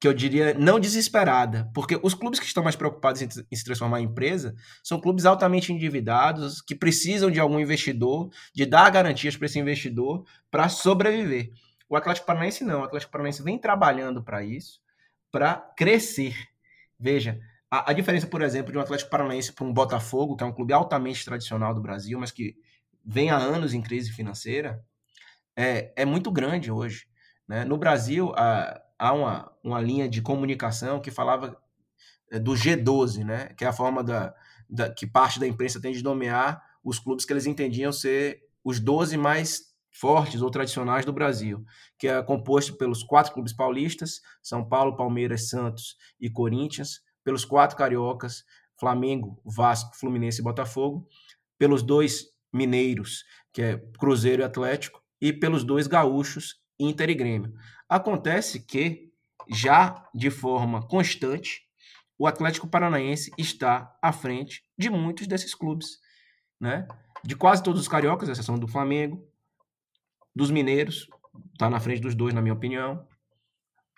que eu diria não desesperada, porque os clubes que estão mais preocupados em, em, se transformar em empresa são clubes altamente endividados, que precisam de algum investidor, de dar garantias para esse investidor para sobreviver. O Atlético Paranaense não. O Atlético Paranaense vem trabalhando para isso, para crescer. Veja, a, a, diferença, por exemplo, de um Atlético Paranaense para um Botafogo, que é um clube altamente tradicional do Brasil, mas que vem há anos em crise financeira, é, é muito grande hoje. Né? No Brasil, há, há uma, uma linha de comunicação que falava é, do G12, né? que é a forma da, da, que parte da imprensa tem de nomear os clubes que eles entendiam ser os 12 mais fortes ou tradicionais do Brasil, que é composto pelos quatro clubes paulistas, São Paulo, Palmeiras, Santos e Corinthians, pelos quatro cariocas, Flamengo, Vasco, Fluminense e Botafogo, pelos dois mineiros, que é Cruzeiro e Atlético, e pelos dois gaúchos, Inter e Grêmio. Acontece que, já de forma constante, o Atlético Paranaense está à frente de muitos desses clubes, né? De quase todos os cariocas, exceção do Flamengo, dos mineiros, está na frente dos dois, na minha opinião.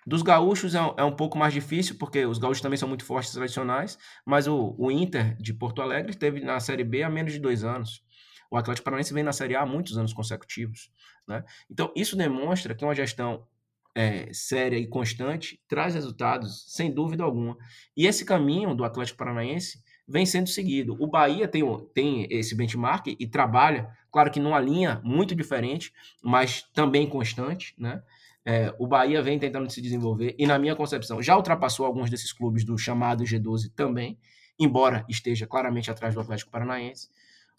Dos gaúchos é, é, um pouco mais difícil, porque os gaúchos também são muito fortes tradicionais, mas o, o Inter de Porto Alegre esteve na Série B há menos de dois anos. O Atlético Paranaense vem na Série A há muitos anos consecutivos. Né? Então, isso demonstra que uma gestão é, séria e constante traz resultados, sem dúvida alguma. E esse caminho do Atlético Paranaense vem sendo seguido. O Bahia tem, tem esse benchmark e trabalha, claro que numa linha muito diferente, mas também constante, né? É, o Bahia vem tentando se desenvolver e, na minha concepção, já ultrapassou alguns desses clubes do chamado G12 também, embora esteja claramente atrás do Atlético Paranaense.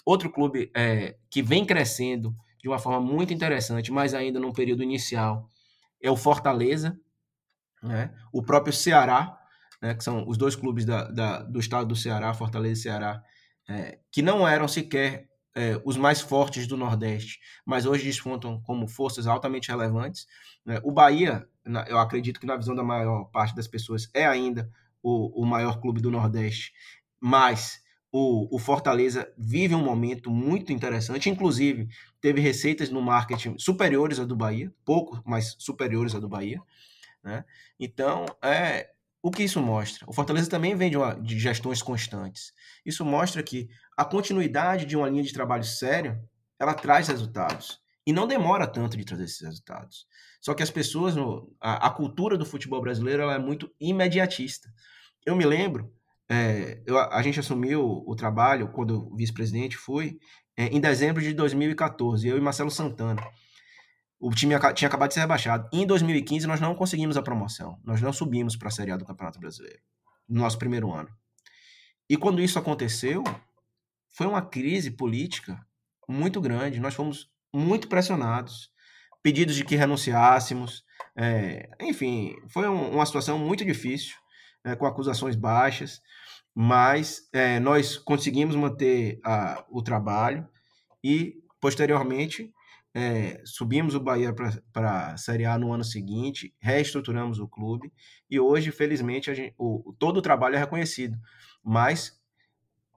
Outro clube é, que vem crescendo de uma forma muito interessante, mas ainda num período inicial, é o Fortaleza, né? o próprio Ceará, né? que são os dois clubes da, da, do estado do Ceará, Fortaleza e Ceará, é, que não eram sequer é, os mais fortes do Nordeste, mas hoje despontam como forças altamente relevantes. Né? O Bahia, eu acredito que na visão da maior parte das pessoas, é ainda o, o maior clube do Nordeste, mas o, o, Fortaleza vive um momento muito interessante, inclusive teve receitas no marketing superiores à do Bahia, pouco, mas superiores à do Bahia. Né? Então, é, o que isso mostra? O Fortaleza também vem de, uma, de gestões constantes. Isso mostra que a continuidade de uma linha de trabalho séria, ela traz resultados. E não demora tanto de trazer esses resultados. Só que as pessoas, no, a, a, cultura do futebol brasileiro ela é muito imediatista. Eu me lembro, é, eu, a gente assumiu o trabalho, quando o vice-presidente foi, é, em dezembro de 2014, eu e Marcelo Santana. O time tinha acabado de ser rebaixado. Em 2015, nós não conseguimos a promoção. Nós não subimos para a Série A do Campeonato Brasileiro, no nosso primeiro ano. E quando isso aconteceu, foi uma crise política muito grande. Nós fomos muito pressionados, pedidos de que renunciássemos. É, enfim, foi um, uma situação muito difícil, é, com acusações baixas, mas é, nós conseguimos manter a, o trabalho e, posteriormente, é, subimos o Bahia para a Série A no ano seguinte, reestruturamos o clube e hoje, felizmente, gente, o, todo o trabalho é reconhecido. Mas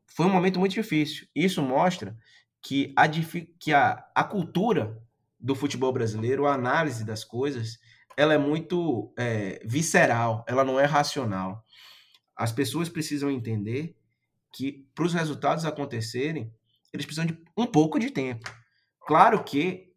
foi um momento muito difícil. Isso mostra que a, que a, a cultura do futebol brasileiro, a análise das coisas, ela é muito é, visceral, ela não é racional. As pessoas precisam entender que para os resultados acontecerem, eles precisam de um pouco de tempo. Claro que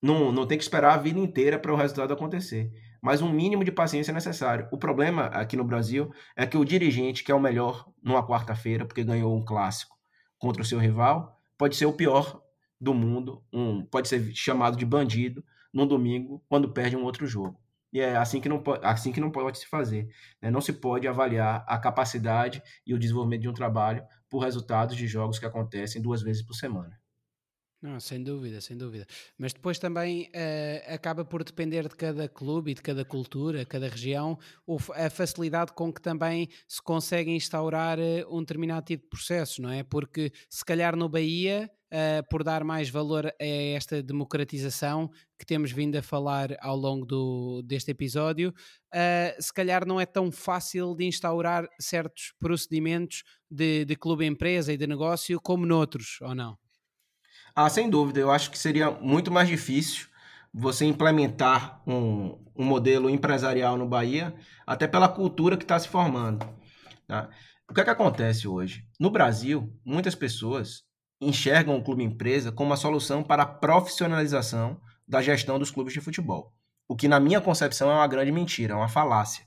não, não tem que esperar a vida inteira para o resultado acontecer, mas um mínimo de paciência é necessário. O problema aqui no Brasil é que o dirigente, que é o melhor numa quarta-feira, porque ganhou um clássico contra o seu rival, pode ser o pior do mundo, um, pode ser chamado de bandido no domingo quando perde um outro jogo. E é assim que não assim que não pode se fazer. Né? Não se pode avaliar a capacidade e o desenvolvimento de um trabalho por resultados de jogos que acontecem duas vezes por semana. Não, sem dúvida, sem dúvida. Mas depois também uh, acaba por depender de cada clube e de cada cultura, cada região, a facilidade com que também se consegue instaurar uh, um determinado tipo de processos, não é? Porque se calhar no Bahia, uh, por dar mais valor a esta democratização que temos vindo a falar ao longo do, deste episódio, se calhar não é tão fácil de instaurar certos procedimentos de, de clube-empresa e de negócio como noutros, ou não? Ah, sem dúvida. Eu acho que seria muito mais difícil você implementar um, um modelo empresarial no Bahia, até pela cultura que está se formando. Tá? O que é que acontece hoje? No Brasil, muitas pessoas enxergam o clube empresa como a solução para a profissionalização da gestão dos clubes de futebol. O que, na minha concepção, é uma grande mentira, é uma falácia.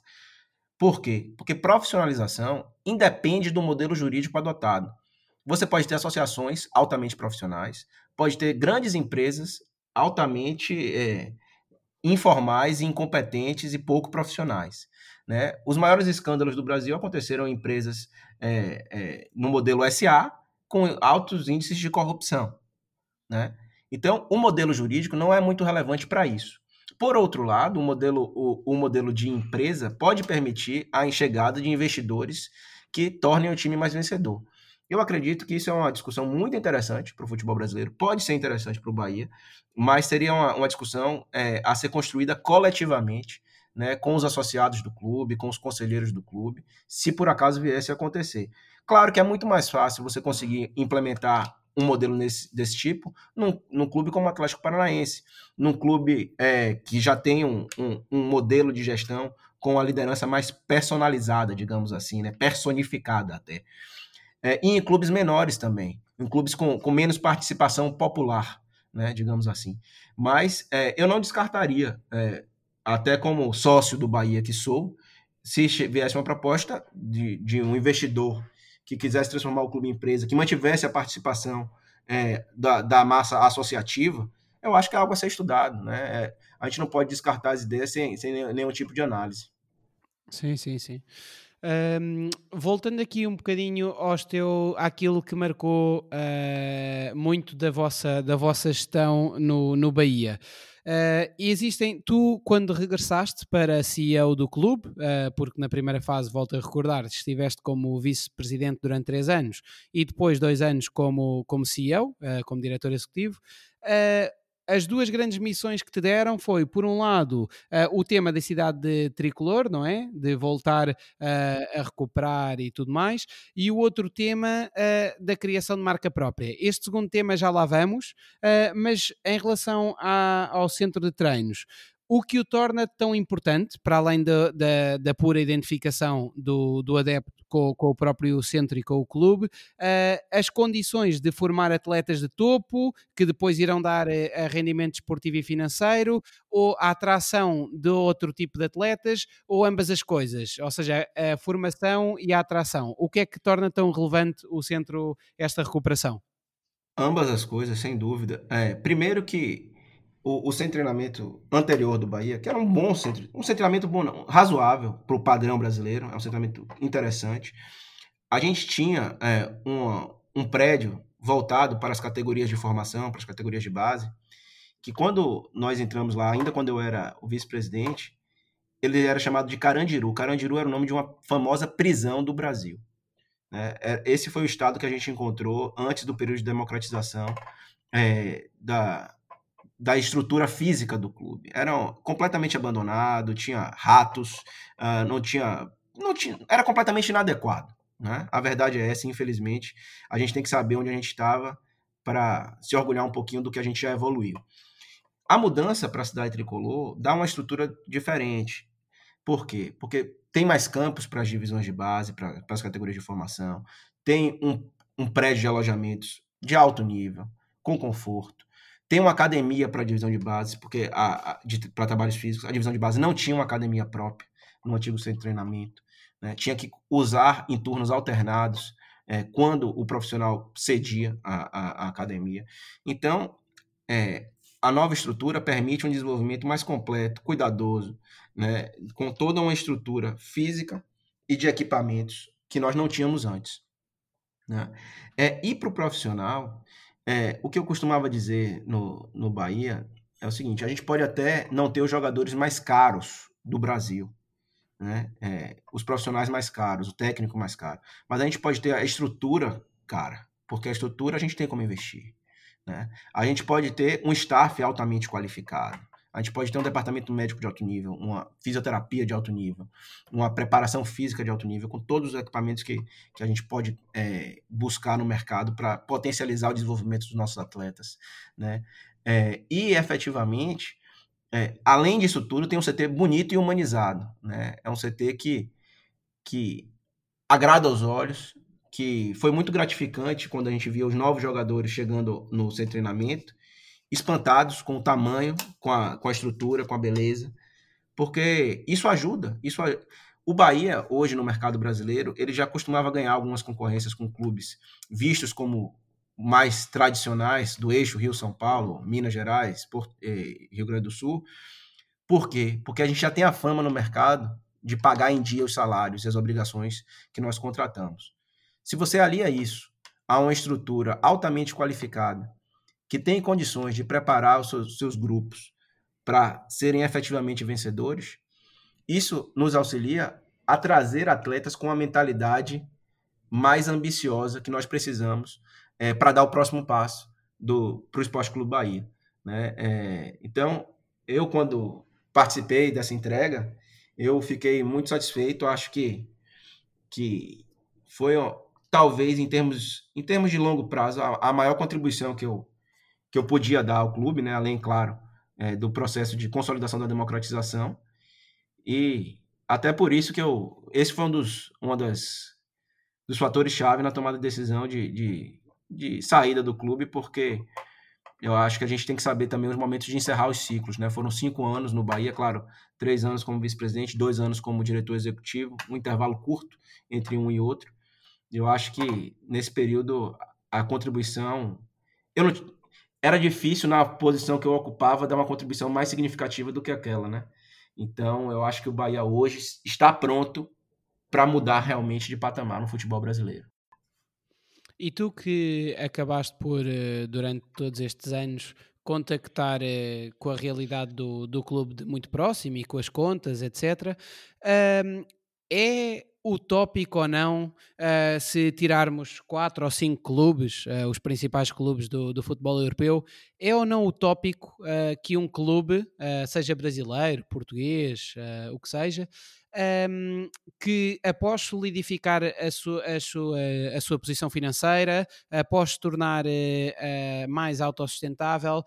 Por quê? Porque profissionalização independe do modelo jurídico adotado. Você pode ter associações altamente profissionais, pode ter grandes empresas altamente é, informais, incompetentes e pouco profissionais. Né? Os maiores escândalos do Brasil aconteceram em empresas é, é, no modelo SA com altos índices de corrupção. Né? Então, o modelo jurídico não é muito relevante para isso. Por outro lado, o modelo, o, o modelo de empresa pode permitir a enxergada de investidores que tornem o time mais vencedor. Eu acredito que isso é uma discussão muito interessante para o futebol brasileiro, pode ser interessante para o Bahia, mas seria uma, uma discussão é, a ser construída coletivamente, né, com os associados do clube, com os conselheiros do clube, se por acaso viesse a acontecer. Claro que é muito mais fácil você conseguir implementar um modelo nesse, desse tipo num, num clube como o Atlético Paranaense, num clube é, que já tem um, um, um modelo de gestão com a liderança mais personalizada, digamos assim, né, personificada até. É, e em clubes menores também, em clubes com, com menos participação popular, né, digamos assim. Mas é, eu não descartaria, é, até como sócio do Bahia que sou, se viesse uma proposta de, de um investidor que quisesse transformar o clube em empresa, que mantivesse a participação é, da, da massa associativa, eu acho que é algo a ser estudado. Né? É, a gente não pode descartar as ideias sem, sem nenhum tipo de análise. Sim, sim, sim. Um, voltando aqui um bocadinho aos teu, àquilo que marcou uh, muito da vossa, da vossa gestão no, no Bahia. Uh, existem, tu quando regressaste para CEO do clube, uh, porque na primeira fase, volto a recordar, estiveste como vice-presidente durante três anos e depois dois anos como, como CEO, uh, como diretor executivo, as duas grandes missões que te deram foi, por um lado, uh, o tema da cidade de tricolor, não é? De voltar uh, a recuperar e tudo mais, e o outro tema uh, da criação de marca própria. Este segundo tema já lá vamos, mas em relação à, ao centro de treinos, o que o torna tão importante, para além da, da, da pura identificação do, do adepto com, com, o próprio centro e com o clube, uh, as condições de formar atletas de topo, que depois irão dar uh, a rendimento esportivo e financeiro, ou a atração de outro tipo de atletas, ou ambas as coisas, ou seja, a formação e a atração. O que é que torna tão relevante o centro, esta recuperação? Ambas as coisas, sem dúvida. É, primeiro que o, o centro de treinamento anterior do Bahia, que era um bom centro, um centro treinamento bom, não, razoável para o padrão brasileiro, é um centro treinamento interessante. A gente tinha é, um, um prédio voltado para as categorias de formação, para as categorias de base, que quando nós entramos lá, ainda quando eu era o vice-presidente, ele era chamado de Carandiru. Carandiru era o nome de uma famosa prisão do Brasil. Né? É, esse foi o estado que a gente encontrou antes do período de democratização é, da, da estrutura física do clube. Era completamente abandonado, tinha ratos, uh, não, tinha, não tinha. Era completamente inadequado. Né? A verdade é essa, infelizmente. A gente tem que saber onde a gente estava para se orgulhar um pouquinho do que a gente já evoluiu. A mudança para a cidade tricolor dá uma estrutura diferente. Por quê? Porque tem mais campos para as divisões de base, para as categorias de formação, tem um, um prédio de alojamentos de alto nível, com conforto tem uma academia para divisão de base, porque para trabalhos físicos, a divisão de base não tinha uma academia própria no antigo centro de treinamento. Né? Tinha que usar em turnos alternados é, quando o profissional cedia a, a, a academia. Então, é, a nova estrutura permite um desenvolvimento mais completo, cuidadoso, né? com toda uma estrutura física e de equipamentos que nós não tínhamos antes. Né? É, e para o profissional, é, o que eu costumava dizer no, no Bahia é o seguinte: a gente pode até não ter os jogadores mais caros do Brasil, né? É, os profissionais mais caros, o técnico mais caro, mas a gente pode ter a estrutura cara, porque a estrutura a gente tem como investir. Né? A gente pode ter um staff altamente qualificado. A gente pode ter um departamento médico de alto nível, uma fisioterapia de alto nível, uma preparação física de alto nível, com todos os equipamentos que, que a gente pode é, buscar no mercado para potencializar o desenvolvimento dos nossos atletas. Né? É, e, efetivamente, é, além disso tudo, tem um CT bonito e humanizado. Né? É um CT que, que agrada aos olhos, que foi muito gratificante quando a gente via os novos jogadores chegando no seu treinamento espantados com o tamanho, com a, com a estrutura, com a beleza, porque isso ajuda. Isso o Bahia hoje no mercado brasileiro ele já costumava ganhar algumas concorrências com clubes vistos como mais tradicionais do eixo Rio São Paulo, Minas Gerais, Porto, eh, Rio Grande do Sul. Por quê? Porque a gente já tem a fama no mercado de pagar em dia os salários e as obrigações que nós contratamos. Se você alia isso a uma estrutura altamente qualificada, que tem condições de preparar os seus, seus grupos para serem efetivamente vencedores, isso nos auxilia a trazer atletas com a mentalidade mais ambiciosa que nós precisamos é, para dar o próximo passo para o Esporte Clube Bahia. Né? É, então, eu, quando participei dessa entrega, eu fiquei muito satisfeito. Acho que, que foi, talvez, em termos, em termos de longo prazo, a, a maior contribuição que eu, que eu podia dar ao clube, né? além, claro, é, do processo de consolidação da democratização. E até por isso que eu. Esse foi um dos, uma das, dos fatores-chave na tomada de decisão de, de, de saída do clube, porque eu acho que a gente tem que saber também os momentos de encerrar os ciclos, né? Foram cinco anos no Bahia, claro, três anos como vice-presidente, dois anos como diretor executivo, um intervalo curto entre um e outro. Eu acho que nesse período a contribuição, eu não, era difícil na posição que eu ocupava dar uma contribuição mais significativa do que aquela, né? Então eu acho que o Bahia hoje está pronto para mudar realmente de patamar no futebol brasileiro. E tu que acabaste por, eh, durante todos estes anos, contactar eh, com a realidade do, do clube muito próximo e com as contas, etc., é utópico ou não uh, se tirarmos quatro ou cinco clubes, uh, os principais clubes do, do, futebol europeu, é ou não utópico uh, que um clube, seja brasileiro, português, o que seja, um, que após solidificar a sua, a sua, a sua posição financeira, após se tornar mais autossustentável,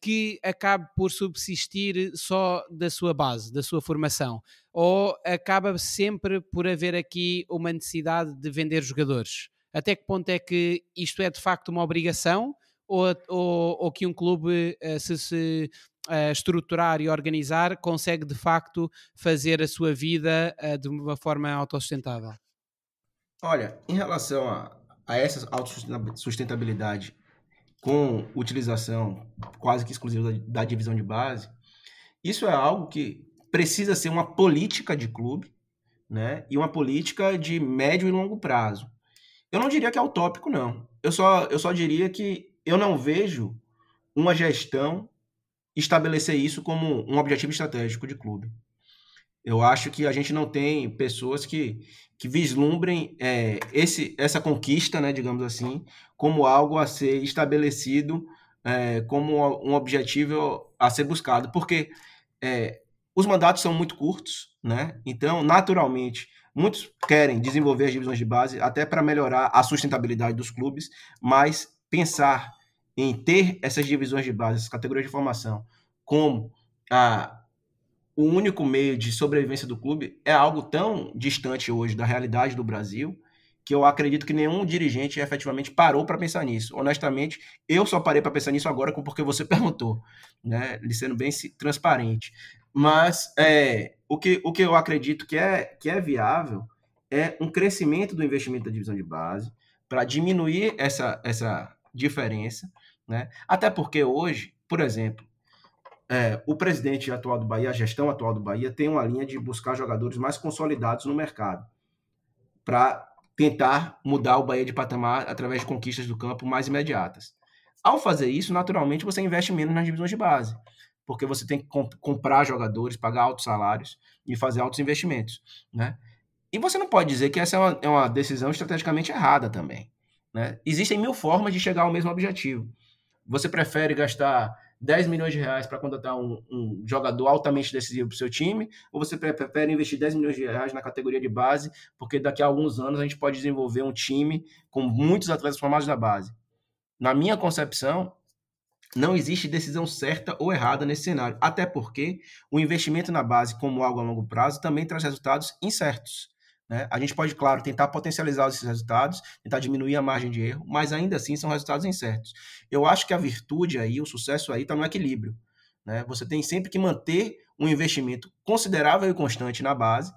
que acabe por subsistir só da sua base, da sua formação? Ou acaba sempre por haver aqui uma necessidade de vender jogadores? Até que ponto é que isto é de facto uma obrigação? Ou, ou, ou que um clube se, se uh, estruturar e organizar, consegue de facto fazer a sua vida uh, de uma forma autossustentável? Olha, em relação a, a essa autossustentabilidade com utilização quase que exclusiva da, da divisão de base, isso é algo que precisa ser uma política de clube, né? E uma política de médio e longo prazo. Eu não diria que é utópico, não. Eu só, eu só diria que eu não vejo uma gestão estabelecer isso como um objetivo estratégico de clube. Eu acho que a gente não tem pessoas que, que vislumbrem é, esse, essa conquista, né, digamos assim, como algo a ser estabelecido é, como um objetivo a ser buscado, porque é, os mandatos são muito curtos, né? Então, naturalmente, muitos querem desenvolver as divisões de base até para melhorar a sustentabilidade dos clubes, mas pensar em ter essas divisões de base, essas categorias de formação, como a, o único meio de sobrevivência do clube é algo tão distante hoje da realidade do Brasil que eu acredito que nenhum dirigente efetivamente parou para pensar nisso. Honestamente, eu só parei para pensar nisso agora porque você perguntou, né? Ele sendo bem transparente. Mas é, o, que, o que eu acredito que é, que é viável é um crescimento do investimento da divisão de base para diminuir essa, essa diferença né? Até porque hoje, por exemplo, é, o presidente atual do Bahia, a gestão atual do Bahia, tem uma linha de buscar jogadores mais consolidados no mercado para tentar mudar o Bahia de patamar através de conquistas do campo mais imediatas. Ao fazer isso, naturalmente, você investe menos nas divisões de base, porque você tem que comp comprar jogadores, pagar altos salários e fazer altos investimentos. Né? E você não pode dizer que essa é uma, é uma decisão estrategicamente errada também. Né? Existem mil formas de chegar ao mesmo objetivo. Você prefere gastar 10 milhões de reais para contratar um, um, jogador altamente decisivo para o seu time, ou você prefere investir 10 milhões de reais na categoria de base, porque daqui a alguns anos a gente pode desenvolver um time com muitos atletas formados na base? Na minha concepção, não existe decisão certa ou errada nesse cenário, até porque o investimento na base, como algo a longo prazo, também traz resultados incertos. Né? A gente pode, claro, tentar potencializar esses resultados, tentar diminuir a margem de erro, mas ainda assim são resultados incertos. Eu acho que a virtude aí, o sucesso aí está no equilíbrio. Né? Você tem sempre que manter um investimento considerável e constante na base,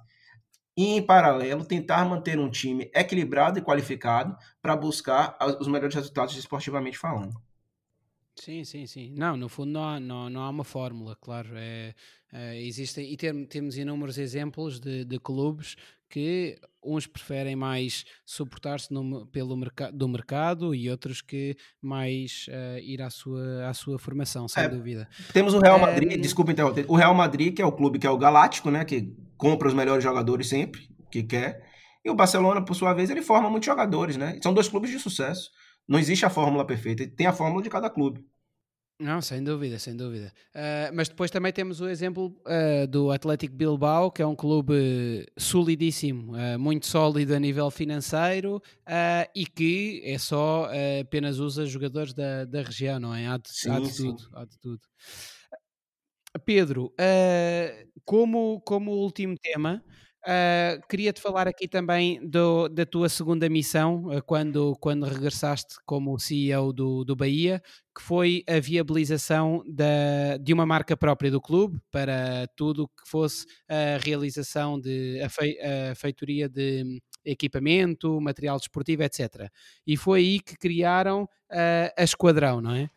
e, em paralelo, tentar manter um time equilibrado e qualificado para buscar os melhores resultados esportivamente falando. Sim, sim, sim. Não, no fundo não há, não, não há uma fórmula, claro. É, é, existem, e temos inúmeros exemplos de, de clubes que uns preferem mais suportar-se pelo merc do mercado e outros que mais uh, ir à sua, à sua formação, sem é, dúvida. Temos o Real Madrid, é... desculpa interromper, o Real Madrid, que é o clube que é o galáctico, né, que compra os melhores jogadores sempre, que quer, e o Barcelona, por sua vez, ele forma muitos jogadores, né? São dois clubes de sucesso. Não existe a fórmula perfeita, tem a fórmula de cada clube. Não, sem dúvida, sem dúvida. Uh, mas depois também temos o exemplo uh, do Atlético Bilbao, que é um clube solidíssimo, uh, muito sólido a nível financeiro e que é só apenas usa jogadores da, da região, não é? Há de, sim, há de tudo. Há de tudo. Pedro, como, como último tema, Uh, Queria-te falar aqui também do, da tua segunda missão, uh, quando, quando regressaste como CEO do, do Bahia, que foi a viabilização da, de uma marca própria do clube para tudo que fosse a realização de a, fei, a feitoria de equipamento, material desportivo, etc. E foi aí que criaram uh, a Esquadrão, não é?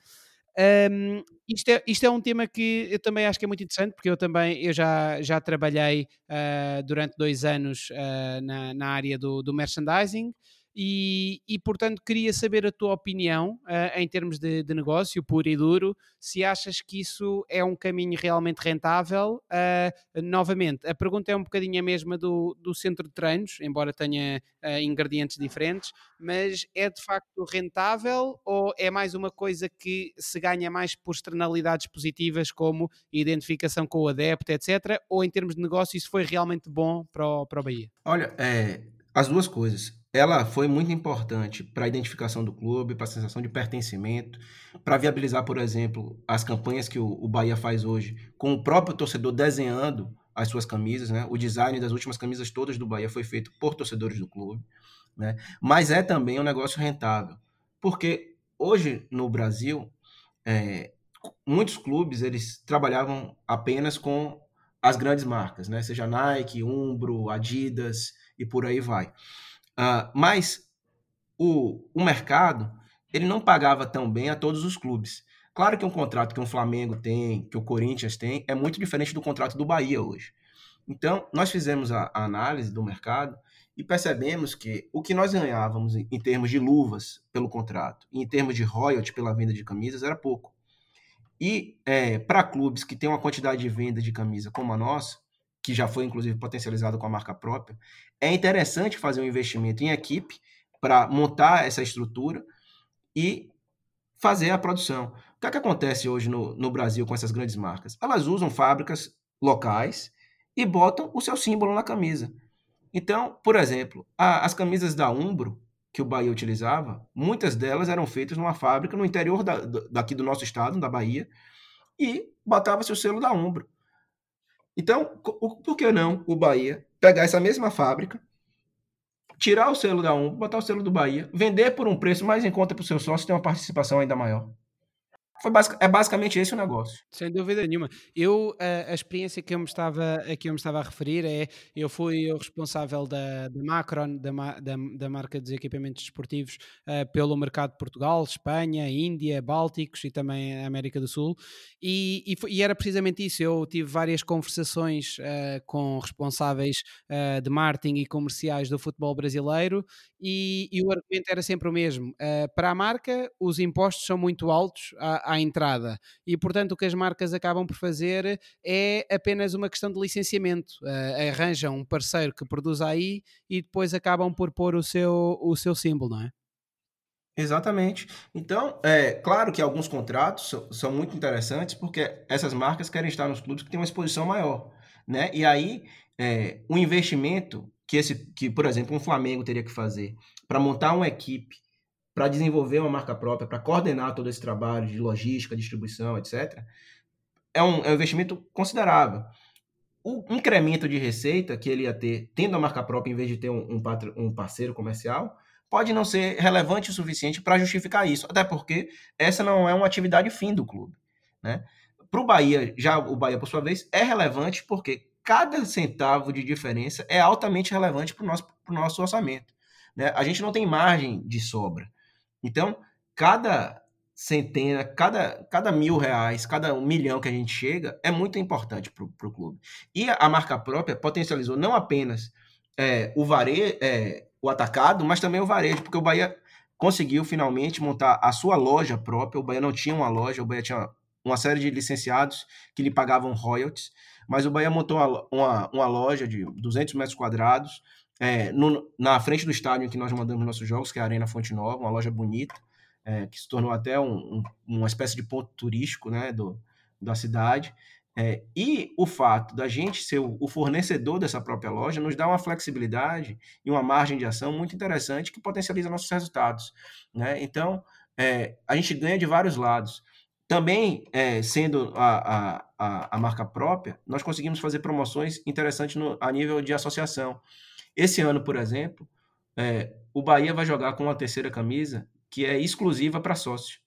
Um, isto, é, isto é um tema que eu também acho que é muito interessante, porque eu também eu já, já trabalhei uh, durante dois anos uh, na, na área do, do merchandising e, e, portanto, queria saber a tua opinião uh, em termos de, de, negócio puro e duro, se achas que isso é um caminho realmente rentável. Uh, novamente, a pergunta é um bocadinho a mesma do, do centro de treinos, embora tenha uh, ingredientes diferentes, mas é de facto rentável ou é mais uma coisa que se ganha mais por externalidades positivas, como identificação com o adepto, etc., ou em termos de negócio, isso foi realmente bom para o, para o Bahia? Olha, é, as duas coisas ela foi muito importante para a identificação do clube, para a sensação de pertencimento, para viabilizar, por exemplo, as campanhas que o, o Bahia faz hoje, com o próprio torcedor desenhando as suas camisas, né? O design das últimas camisas todas do Bahia foi feito por torcedores do clube, né? Mas é também um negócio rentável, porque hoje no Brasil é, muitos clubes eles trabalhavam apenas com as grandes marcas, né? Seja Nike, Umbro, Adidas e por aí vai. Uh, mas o, o mercado ele não pagava tão bem a todos os clubes. Claro que um contrato que um Flamengo tem, que o Corinthians tem, é muito diferente do contrato do Bahia hoje. Então, nós fizemos a, a análise do mercado e percebemos que o que nós ganhávamos em, em termos de luvas pelo contrato e em termos de royalty pela venda de camisas era pouco. E é, para clubes que têm uma quantidade de venda de camisa como a nossa, que já foi inclusive potencializado com a marca própria, é interessante fazer um investimento em equipe para montar essa estrutura e fazer a produção. O que, é que acontece hoje no, no Brasil com essas grandes marcas? Elas usam fábricas locais e botam o seu símbolo na camisa. Então, por exemplo, a, as camisas da Umbro, que o Bahia utilizava, muitas delas eram feitas numa fábrica no interior da, daqui do nosso estado, da Bahia, e botava-se o selo da Umbro. Então, por que não o Bahia pegar essa mesma fábrica, tirar o selo da Um, botar o selo do Bahia, vender por um preço mais em conta para o seu sócio ter uma participação ainda maior? Basic, é basicamente esse o negócio. Sem dúvida nenhuma. Eu, a, a, experiência que eu, me estava, a que eu me estava a referir é, eu fui o responsável da, da Macron, da, da, da marca dos equipamentos desportivos, uh, pelo mercado de Portugal, Espanha, Índia, Bálticos e também América do Sul. E, e, foi, e era precisamente isso. Eu tive várias conversações uh, com responsáveis uh, de marketing e comerciais do futebol brasileiro e, e o argumento era sempre o mesmo. para a marca, os impostos são muito altos à entrada. E, portanto, o que as marcas acabam por fazer é apenas uma questão de licenciamento. Uh, arranjam um parceiro que produza aí e depois acabam por pôr o seu, o seu símbolo, não é? Exatamente. Então, é claro que alguns contratos são, são, muito interessantes porque essas marcas querem estar nos clubes que têm uma exposição maior, né? E aí, é, o investimento que esse, que por exemplo, um Flamengo teria que fazer para montar uma equipe para desenvolver uma marca própria, para coordenar todo esse trabalho de logística, distribuição, etc., é um, é um investimento considerável. O incremento de receita que ele ia ter tendo a marca própria em vez de ter um, um, um parceiro comercial pode não ser relevante o suficiente para justificar isso, até porque essa não é uma atividade fim do clube. Né? Para o Bahia, já o Bahia, por sua vez, é relevante porque cada centavo de diferença é altamente relevante para o nosso, nosso orçamento. Né? A gente não tem margem de sobra. Então, cada centena, cada, cada mil reais, cada um milhão que a gente chega é muito importante para o clube. E a marca própria potencializou não apenas é, o varejo, é, o atacado, mas também o varejo, porque o Bahia conseguiu finalmente montar a sua loja própria. O Bahia não tinha uma loja, o Bahia tinha uma série de licenciados que lhe pagavam royalties, mas o Bahia montou uma, uma, uma loja de 200 metros quadrados, é, no, na frente do estádio em que nós mandamos nossos jogos, que é a Arena Fonte Nova, uma loja bonita, é, que se tornou até um, um, uma espécie de ponto turístico né, do, da cidade. É, e o fato da gente ser o, o, fornecedor dessa própria loja nos dá uma flexibilidade e uma margem de ação muito interessante que potencializa nossos resultados. Né? Então, é, a gente ganha de vários lados. também, é, sendo a, a, a, marca própria, nós conseguimos fazer promoções interessantes no, a nível de associação. Esse ano, por exemplo, é, o Bahia vai jogar com uma terceira camisa que é exclusiva para sócios.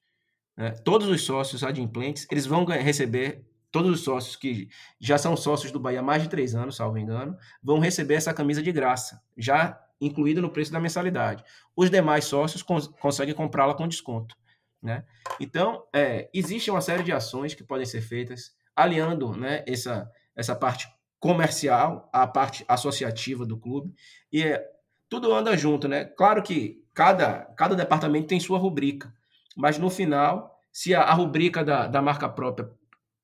Né? Todos os sócios adimplentes, eles vão receber, todos os sócios que já são sócios do Bahia há mais de três anos, salvo engano, vão receber essa camisa de graça, já incluída no preço da mensalidade. Os demais sócios cons conseguem comprá-la com desconto. Né? Então, é, existe uma série de ações que podem ser feitas, aliando né, essa, essa parte comercial à parte associativa do clube, e é, tudo anda junto. Né? Claro que cada, cada departamento tem sua rubrica, mas no final, se a, a rubrica da, da marca própria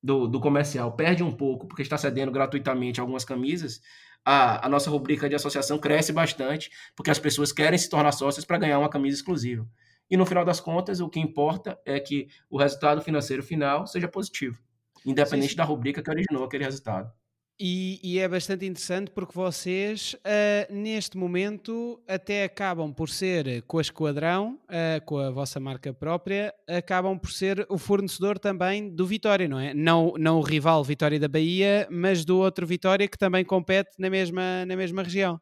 do, do comercial perde um pouco, porque está cedendo gratuitamente algumas camisas, a, a nossa rubrica de associação cresce bastante, porque as pessoas querem se tornar sócias para ganhar uma camisa exclusiva. E no final das contas, o que importa é que o resultado financeiro final seja positivo, independente sim, sim. da rubrica que originou aquele resultado. E, e, é bastante interessante porque vocês, uh, neste momento, até acabam por ser, com a Esquadrão, uh, com a vossa marca própria, acabam por ser o fornecedor também do Vitória, não é? Não, não o rival Vitória da Bahia, mas do outro Vitória que também compete na mesma, na mesma região.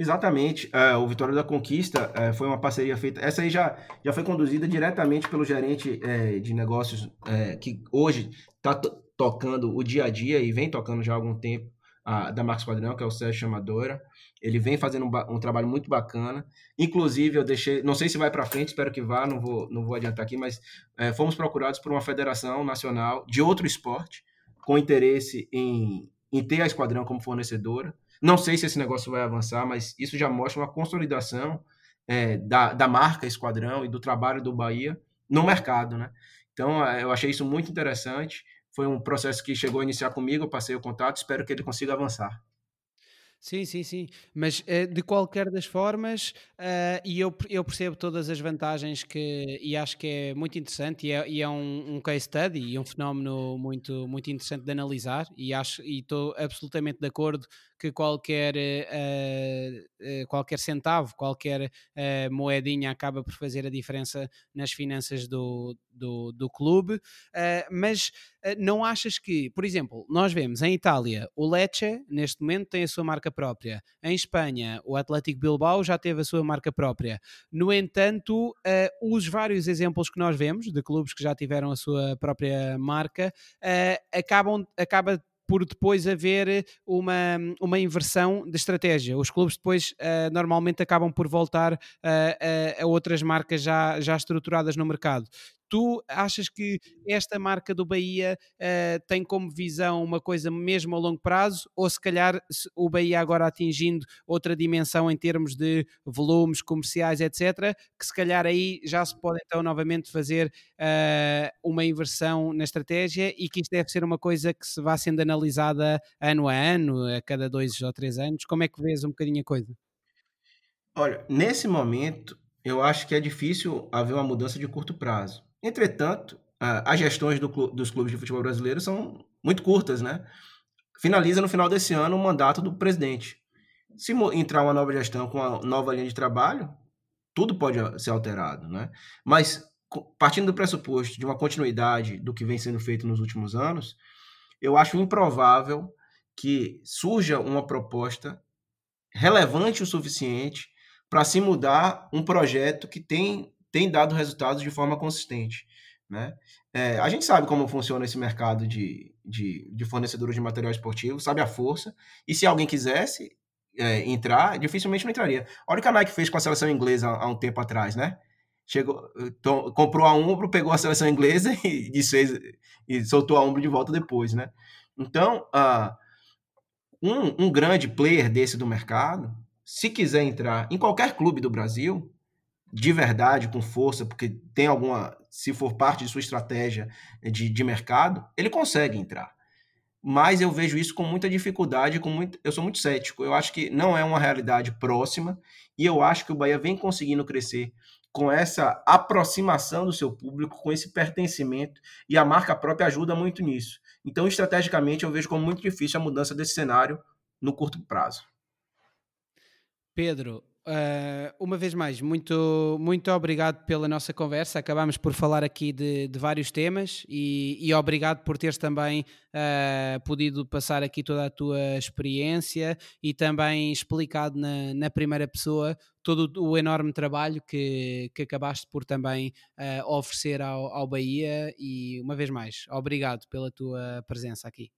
Exatamente. Uh, o Vitória da Conquista uh, foi uma parceria feita. Essa aí já, já foi conduzida diretamente pelo gerente uh, de negócios que hoje está tocando o dia a dia e vem tocando já há algum tempo da Marcos Padrão, que é o Sérgio Chamadora. Ele vem fazendo um, um, trabalho muito bacana. Inclusive, eu deixei, não sei se vai para frente, espero que vá, não vou, não vou adiantar aqui, mas fomos procurados por uma federação nacional de outro esporte com interesse em, em ter a Esquadrão como fornecedora. Não sei se esse negócio vai avançar, mas isso já mostra uma consolidação é, da, da marca Esquadrão e do trabalho do Bahia no mercado, né? Então, é, eu achei isso muito interessante. Foi um processo que chegou a iniciar comigo, eu passei o contato, espero que ele consiga avançar. Sim, sim, sim. Mas uh, de qualquer das formas, uh, e eu, eu percebo todas as vantagens que, e acho que é muito interessante, e é, e é um, um, case study e um fenómeno muito, muito interessante de analisar, e acho e estou absolutamente de acordo que qualquer, uh, qualquer centavo, qualquer moedinha acaba por fazer a diferença nas finanças do, do, do clube, mas não achas que, por exemplo, nós vemos em Itália o Lecce, neste momento, tem a sua marca própria. Em Espanha, o Atlético Bilbao já teve a sua marca própria. No entanto, uh, os vários exemplos que nós vemos de clubes que já tiveram a sua própria marca uh, acabam acaba por depois haver uma, uma inversão de estratégia. Os clubes depois uh, normalmente acabam por voltar uh, a, a, outras marcas já, já estruturadas no mercado. Tu achas que esta marca do Bahia uh, tem como visão uma coisa mesmo a longo prazo, ou se calhar o Bahia agora atingindo outra dimensão em termos de volumes comerciais, etc., que se calhar aí já se pode então novamente fazer uh, uma inversão na estratégia e que isto deve ser uma coisa que se vá sendo analisada ano a ano, a cada dois ou três anos. Como é que vês um bocadinho a coisa? Olha, nesse momento, eu acho que é difícil haver uma mudança de curto prazo. Entretanto, as gestões do, dos clubes de futebol brasileiro são muito curtas, né? Finaliza no final desse ano o mandato do presidente. Se entrar uma nova gestão com uma nova linha de trabalho, tudo pode ser alterado, né? Mas partindo do pressuposto de uma continuidade do que vem sendo feito nos últimos anos, eu acho improvável que surja uma proposta relevante o suficiente para se mudar um projeto que tem tem dado resultados de forma consistente. Né? É, a gente sabe como funciona esse mercado de, de, de fornecedores de material esportivo, sabe a força, e se alguém quisesse é, entrar, dificilmente não entraria. Olha o que a Nike fez com a seleção inglesa há, um tempo atrás, né? Chegou, to, comprou a Umbro, pegou a seleção inglesa e, desfez, e soltou a Umbro de volta depois, né? Então, uh, um, um grande player desse do mercado, se quiser entrar em qualquer clube do Brasil, de verdade, com força, porque tem alguma. Se for parte de sua estratégia de, de mercado, ele consegue entrar. Mas eu vejo isso com muita dificuldade, com muito, eu sou muito cético. Eu acho que não é uma realidade próxima e eu acho que o Bahia vem conseguindo crescer com essa aproximação do seu público, com esse pertencimento, e a marca própria ajuda muito nisso. Então, estrategicamente, eu vejo como muito difícil a mudança desse cenário no curto prazo. Pedro, Uh, uma vez mais, muito, muito obrigado pela nossa conversa. Acabámos por falar aqui de, de vários temas e, e, obrigado por teres também uh, podido passar aqui toda a tua experiência e também explicado na, na primeira pessoa todo o enorme trabalho que, que acabaste por também uh, oferecer ao, ao Bahia. E uma vez mais, obrigado pela tua presença aqui.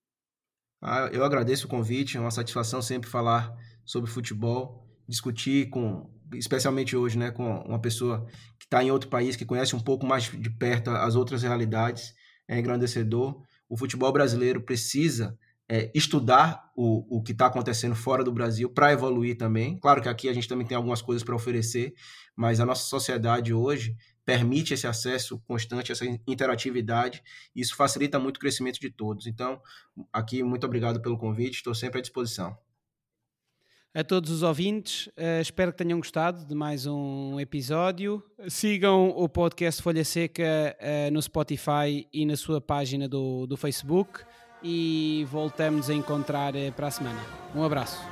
Ah, eu agradeço o convite, é uma satisfação sempre falar sobre futebol discutir com, especialmente hoje, né, com uma pessoa que está em outro país, que conhece um pouco mais de perto as outras realidades, é engrandecedor. O futebol brasileiro precisa é, estudar o, o que está acontecendo fora do Brasil para evoluir também. Claro que aqui a gente também tem algumas coisas para oferecer, mas a nossa sociedade hoje permite esse acesso constante, essa interatividade, e isso facilita muito o crescimento de todos. Então, aqui, muito obrigado pelo convite, estou sempre à disposição a todos os ouvintes. Uh, espero que tenham gostado de mais um episódio. Sigam o podcast Folha Seca uh, no Spotify e na sua página do, do Facebook. E voltamos a encontrar uh, para a semana. Um abraço.